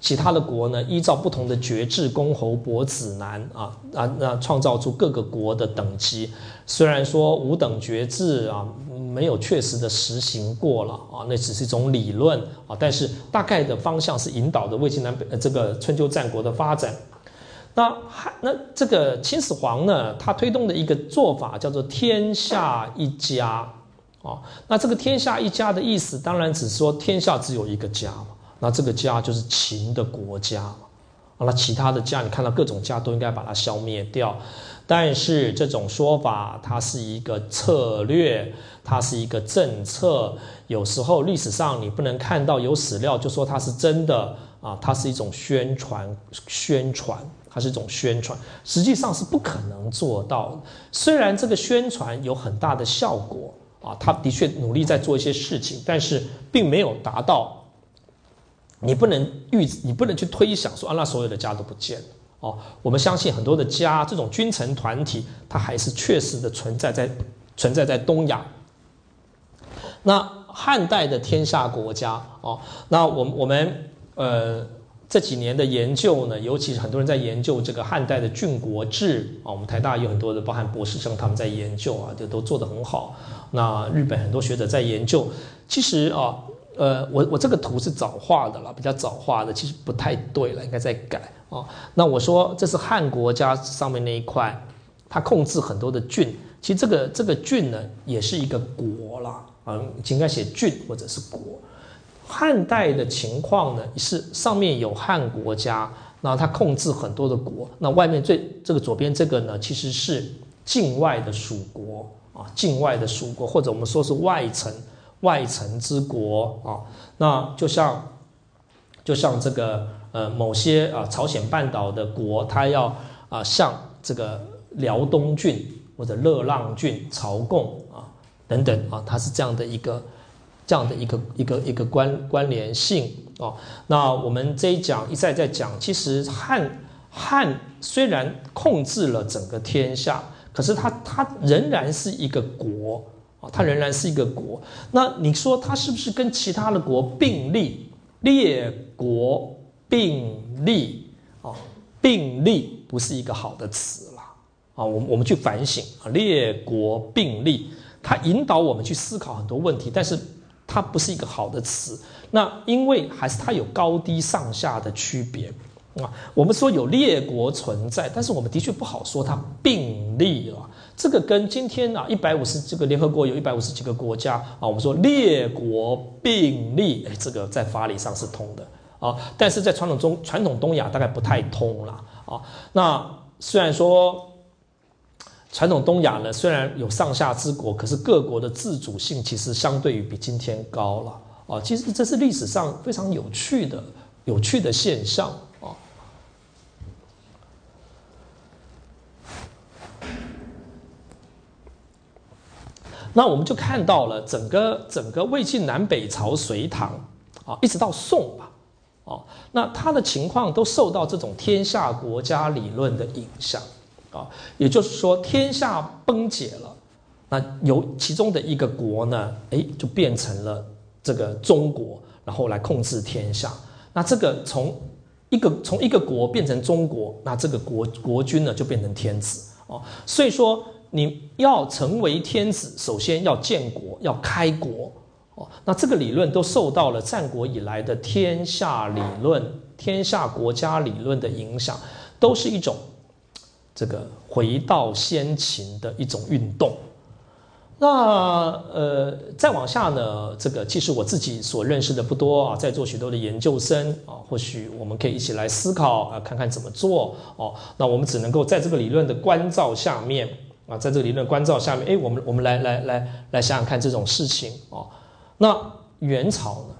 其他的国呢？依照不同的爵制，公侯伯子男啊啊，那创造出各个国的等级。虽然说五等爵制啊，没有确实的实行过了啊，那只是一种理论啊，但是大概的方向是引导的魏晋南北这个春秋战国的发展。那还那这个秦始皇呢？他推动的一个做法叫做“天下一家”啊。那这个“天下一家”的意思，当然只说天下只有一个家嘛。那这个家就是秦的国家嘛。那其他的家，你看到各种家都应该把它消灭掉。但是这种说法，它是一个策略，它是一个政策。有时候历史上你不能看到有史料就说它是真的啊，它是一种宣传，宣传。它是一种宣传，实际上是不可能做到。虽然这个宣传有很大的效果啊，他的确努力在做一些事情，但是并没有达到。你不能预，你不能去推想说啊，那所有的家都不见了哦。我们相信很多的家，这种君臣团体，它还是确实的存在在存在在东亚。那汉代的天下国家哦，那我我们呃。这几年的研究呢，尤其是很多人在研究这个汉代的郡国制啊，我们台大有很多的，包含博士生，他们在研究啊，就都做得很好。那日本很多学者在研究，其实啊，呃，我我这个图是早画的了，比较早画的，其实不太对了，应该再改啊。那我说这是汉国家上面那一块，它控制很多的郡，其实这个这个郡呢，也是一个国啦。啊，应该写郡或者是国。汉代的情况呢，是上面有汉国家，那它控制很多的国，那外面最这个左边这个呢，其实是境外的属国啊，境外的属国，或者我们说是外城，外城之国啊。那就像就像这个呃某些啊朝鲜半岛的国，它要啊向这个辽东郡或者乐浪郡朝贡啊。等等啊，它是这样的一个这样的一个一个一个关关联性哦。那我们这一讲一再在讲，其实汉汉虽然控制了整个天下，可是它它仍然是一个国啊，它仍然是一个国。那你说它是不是跟其他的国并立？列国并立啊，并立不是一个好的词了啊。我们我们去反省啊，列国并立。它引导我们去思考很多问题，但是它不是一个好的词。那因为还是它有高低上下的区别啊。我们说有列国存在，但是我们的确不好说它并立了。这个跟今天啊一百五十这个联合国有一百五十几个国家啊，我们说列国并立，哎，这个在法理上是通的啊，但是在传统中传统东亚大概不太通了啊。那虽然说。传统东亚呢，虽然有上下之国，可是各国的自主性其实相对于比今天高了啊。其实这是历史上非常有趣的、有趣的现象啊。那我们就看到了整个整个魏晋南北朝隋唐啊，一直到宋吧，哦，那他的情况都受到这种天下国家理论的影响。啊，也就是说，天下崩解了，那由其中的一个国呢，哎，就变成了这个中国，然后来控制天下。那这个从一个从一个国变成中国，那这个国国君呢就变成天子哦。所以说，你要成为天子，首先要建国，要开国哦。那这个理论都受到了战国以来的天下理论、天下国家理论的影响，都是一种。这个回到先秦的一种运动，那呃，再往下呢，这个其实我自己所认识的不多啊，在做许多的研究生啊，或许我们可以一起来思考啊，看看怎么做哦。那我们只能够在这个理论的关照下面啊，在这个理论关照下面，哎，我们我们来来来来想想看这种事情哦。那元朝呢，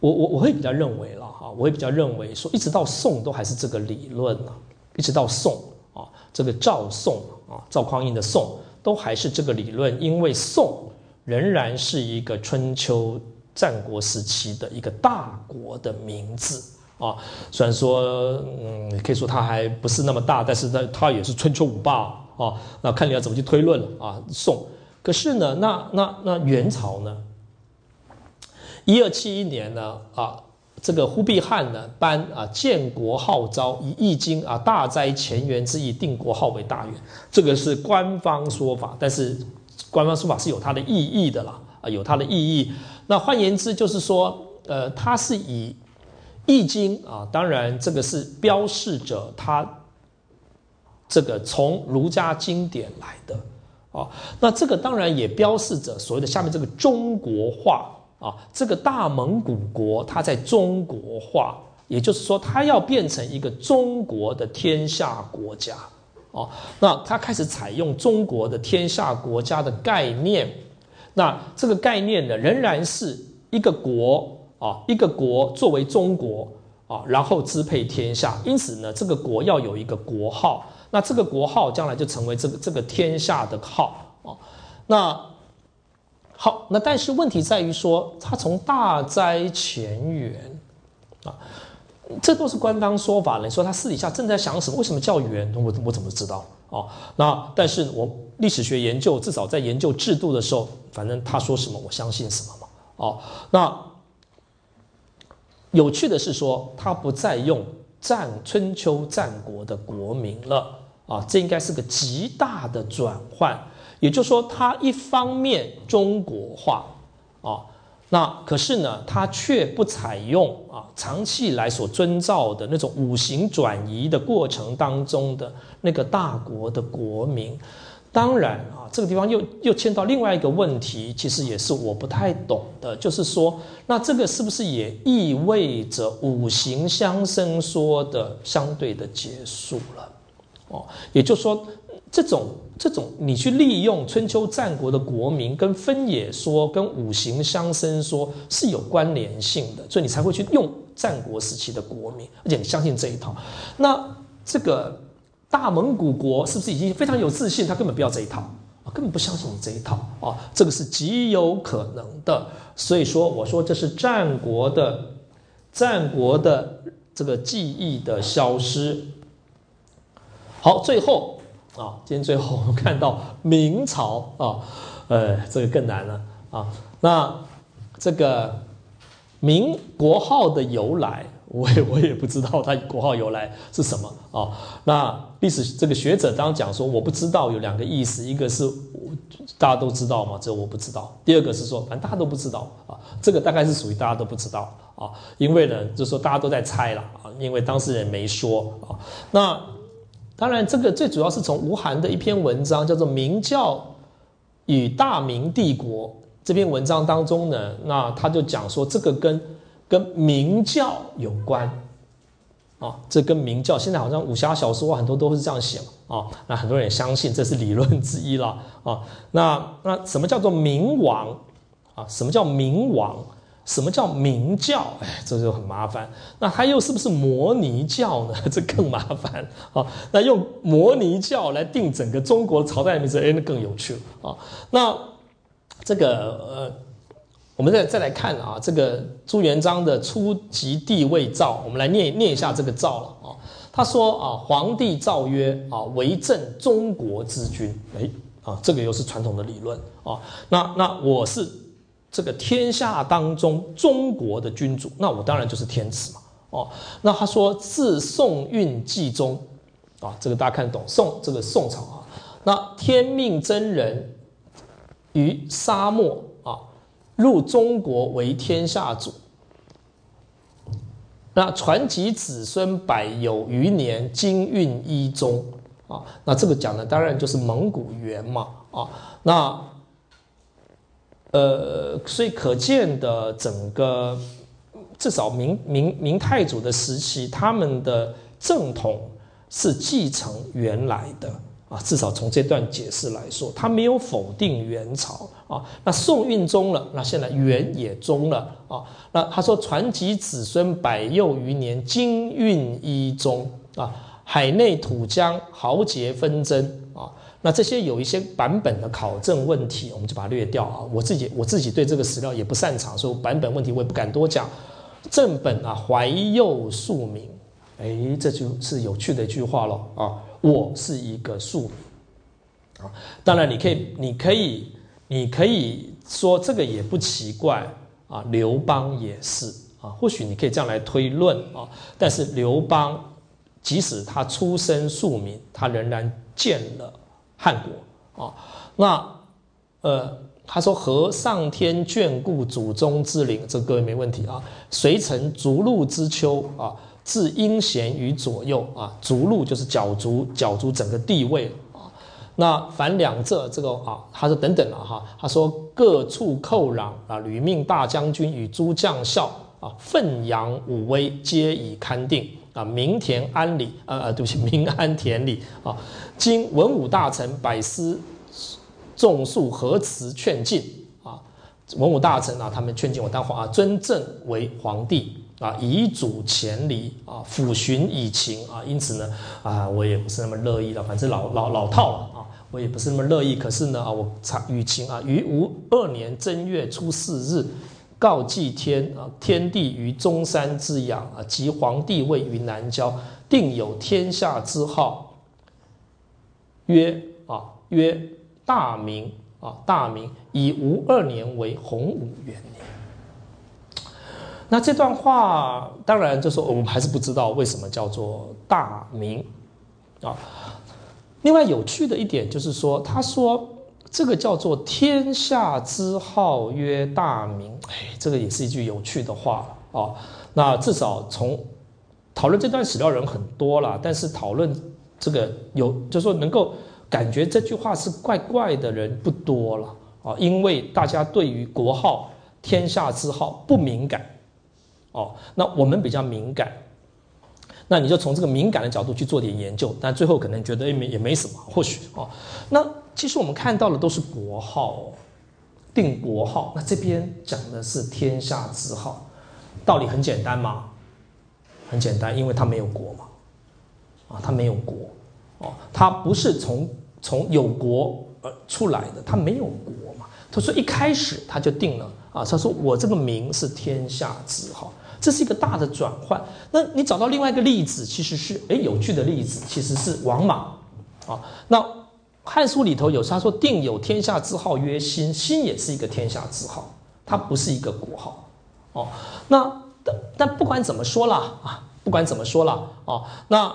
我我我会比较认为了哈，我会比较认为说，一直到宋都还是这个理论呢。一直到宋啊，这个赵宋啊，赵匡胤的宋都还是这个理论，因为宋仍然是一个春秋战国时期的一个大国的名字啊。虽然说，嗯，可以说它还不是那么大，但是它它也是春秋五霸啊。那看你要怎么去推论了啊。宋，可是呢，那那那元朝呢？一二七一年呢啊。这个忽必汉呢颁啊建国号召，以易经啊大哉乾元之意定国号为大元，这个是官方说法，但是官方说法是有它的意义的啦啊有它的意义。那换言之就是说，呃，它是以易经啊，当然这个是标示着它这个从儒家经典来的啊，那这个当然也标示着所谓的下面这个中国化。啊，这个大蒙古国它在中国化，也就是说，它要变成一个中国的天下国家。哦，那它开始采用中国的天下国家的概念。那这个概念呢，仍然是一个国啊，一个国作为中国啊，然后支配天下。因此呢，这个国要有一个国号。那这个国号将来就成为这个这个天下的号啊。那。好，那但是问题在于说，他从大灾前缘啊，这都是官方说法。你说他私底下正在想什么？为什么叫缘？我我怎么知道？哦，那但是我历史学研究，至少在研究制度的时候，反正他说什么，我相信什么嘛。哦，那有趣的是说，他不再用战春秋战国的国名了啊，这应该是个极大的转换。也就是说，它一方面中国化啊，那可是呢，它却不采用啊，长期以来所遵照的那种五行转移的过程当中的那个大国的国名。当然啊，这个地方又又牵到另外一个问题，其实也是我不太懂的，就是说，那这个是不是也意味着五行相生说的相对的结束了？哦，也就是说，这种这种你去利用春秋战国的国名跟分野说跟五行相生说是有关联性的，所以你才会去用战国时期的国名，而且你相信这一套。那这个。大蒙古国是不是已经非常有自信？他根本不要这一套，根本不相信你这一套啊，这个是极有可能的。所以说，我说这是战国的战国的这个记忆的消失。好，最后啊，今天最后我们看到明朝啊，呃，这个更难了啊。那这个明国号的由来。我也 我也不知道它国号由来是什么啊？那历史这个学者当讲说，我不知道有两个意思，一个是大家都知道嘛，这我不知道；第二个是说，反正大家都不知道啊，这个大概是属于大家都不知道啊，因为呢，就是说大家都在猜了啊，因为当事人没说啊。那当然，这个最主要是从吴晗的一篇文章叫做《明教与大明帝国》这篇文章当中呢，那他就讲说这个跟。跟明教有关，啊，这跟明教现在好像武侠小说很多都是这样写嘛，啊，那很多人也相信这是理论之一了，啊，那那什么叫做明王啊？什么叫明王？什么叫明教？哎，这就很麻烦。那它又是不是摩尼教呢？这更麻烦啊。那用摩尼教来定整个中国朝代名字，哎，那更有趣了啊。那这个呃。我们再再来看啊，这个朱元璋的初级帝位诏，我们来念念一下这个诏了啊。他说啊，皇帝诏曰啊，为政中国之君。哎啊，这个又是传统的理论啊。那那我是这个天下当中中国的君主，那我当然就是天子嘛。哦，那他说自宋运纪中啊，这个大家看得懂宋这个宋朝啊。那天命真人于沙漠啊。入中国为天下主，那传其子孙百有余年，经运一中啊。那这个讲的当然就是蒙古元嘛啊。那呃，所以可见的整个至少明明明太祖的时期，他们的正统是继承原来的。啊，至少从这段解释来说，他没有否定元朝啊。那宋运宗了，那现在元也中了啊。那他说传及子孙百幼余年，经运一宗啊。海内土疆豪杰纷争。那这些有一些版本的考证问题，我们就把它略掉啊。我自己我自己对这个史料也不擅长，所以版本问题我也不敢多讲。正本啊，怀幼庶民，哎，这就是有趣的一句话了啊。我是一个庶民啊，当然你可以，你可以，你可以说这个也不奇怪啊。刘邦也是啊，或许你可以这样来推论啊。但是刘邦即使他出身庶民，他仍然见了汉国啊。那呃，他说何上天眷顾祖宗之灵，这各位没问题啊。随臣逐鹿之丘啊。置阴贤于左右啊，逐鹿就是角逐，角逐整个地位啊。那凡两浙这个啊，他说等等了哈，他说各处寇攘啊，吕命大将军与诸将校啊，奋扬武威，皆以勘定啊。民田安里，呃呃，对不起，民安田里啊。今文武大臣百司众数何辞劝进啊？文武大臣啊，他们劝进我当皇啊，尊正为皇帝。啊，以主前离啊，抚寻以情啊，因此呢，啊，我也不是那么乐意了。反正老老老套了啊，我也不是那么乐意。可是呢，啊，我查与情啊，于吴二年正月初四日，告祭天啊，天地于中山之阳啊，及皇帝位于南郊，定有天下之号，曰啊，曰大明啊，大明以吴二年为洪武元年。那这段话当然就说我们还是不知道为什么叫做大明啊。另外有趣的一点就是说，他说这个叫做天下之号曰大明，哎，这个也是一句有趣的话啊。那至少从讨论这段史料人很多了，但是讨论这个有就说能够感觉这句话是怪怪的人不多了啊，因为大家对于国号天下之号不敏感。哦，那我们比较敏感，那你就从这个敏感的角度去做点研究，但最后可能觉得也没也没什么，或许哦。那其实我们看到的都是国号，定国号。那这边讲的是天下之号，道理很简单嘛，很简单，因为它没有国嘛，啊，它没有国，哦，它不是从从有国而出来的，它没有国嘛。他说一开始他就定了啊，他说我这个名是天下之号。这是一个大的转换。那你找到另外一个例子，其实是诶有趣的例子，其实是王莽啊。那《汉书》里头有他说定有天下之号曰新，新也是一个天下之号，它不是一个国号哦。那但但不管怎么说啦啊，不管怎么说啦啊，那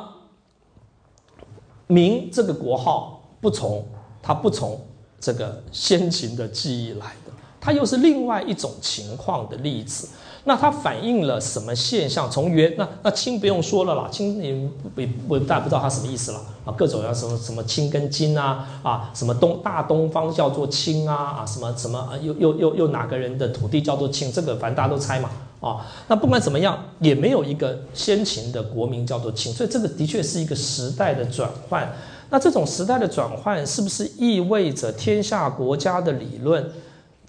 明这个国号不从它不从这个先秦的记忆来的，它又是另外一种情况的例子。那它反映了什么现象？从元那那清不用说了啦，清你不不大不知道它什么意思了啊，各种要什么什么清跟金啊啊，什么东大东方叫做清啊啊，什么什么又又又又哪个人的土地叫做清？这个反正大家都猜嘛啊。那不管怎么样，也没有一个先秦的国民叫做清，所以这个的确是一个时代的转换。那这种时代的转换，是不是意味着天下国家的理论？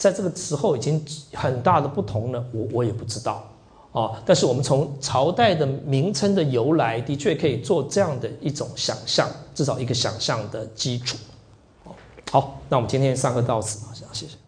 在这个时候已经很大的不同了，我我也不知道啊。但是我们从朝代的名称的由来，的确可以做这样的一种想象，至少一个想象的基础。好，那我们今天上课到此，好，谢谢。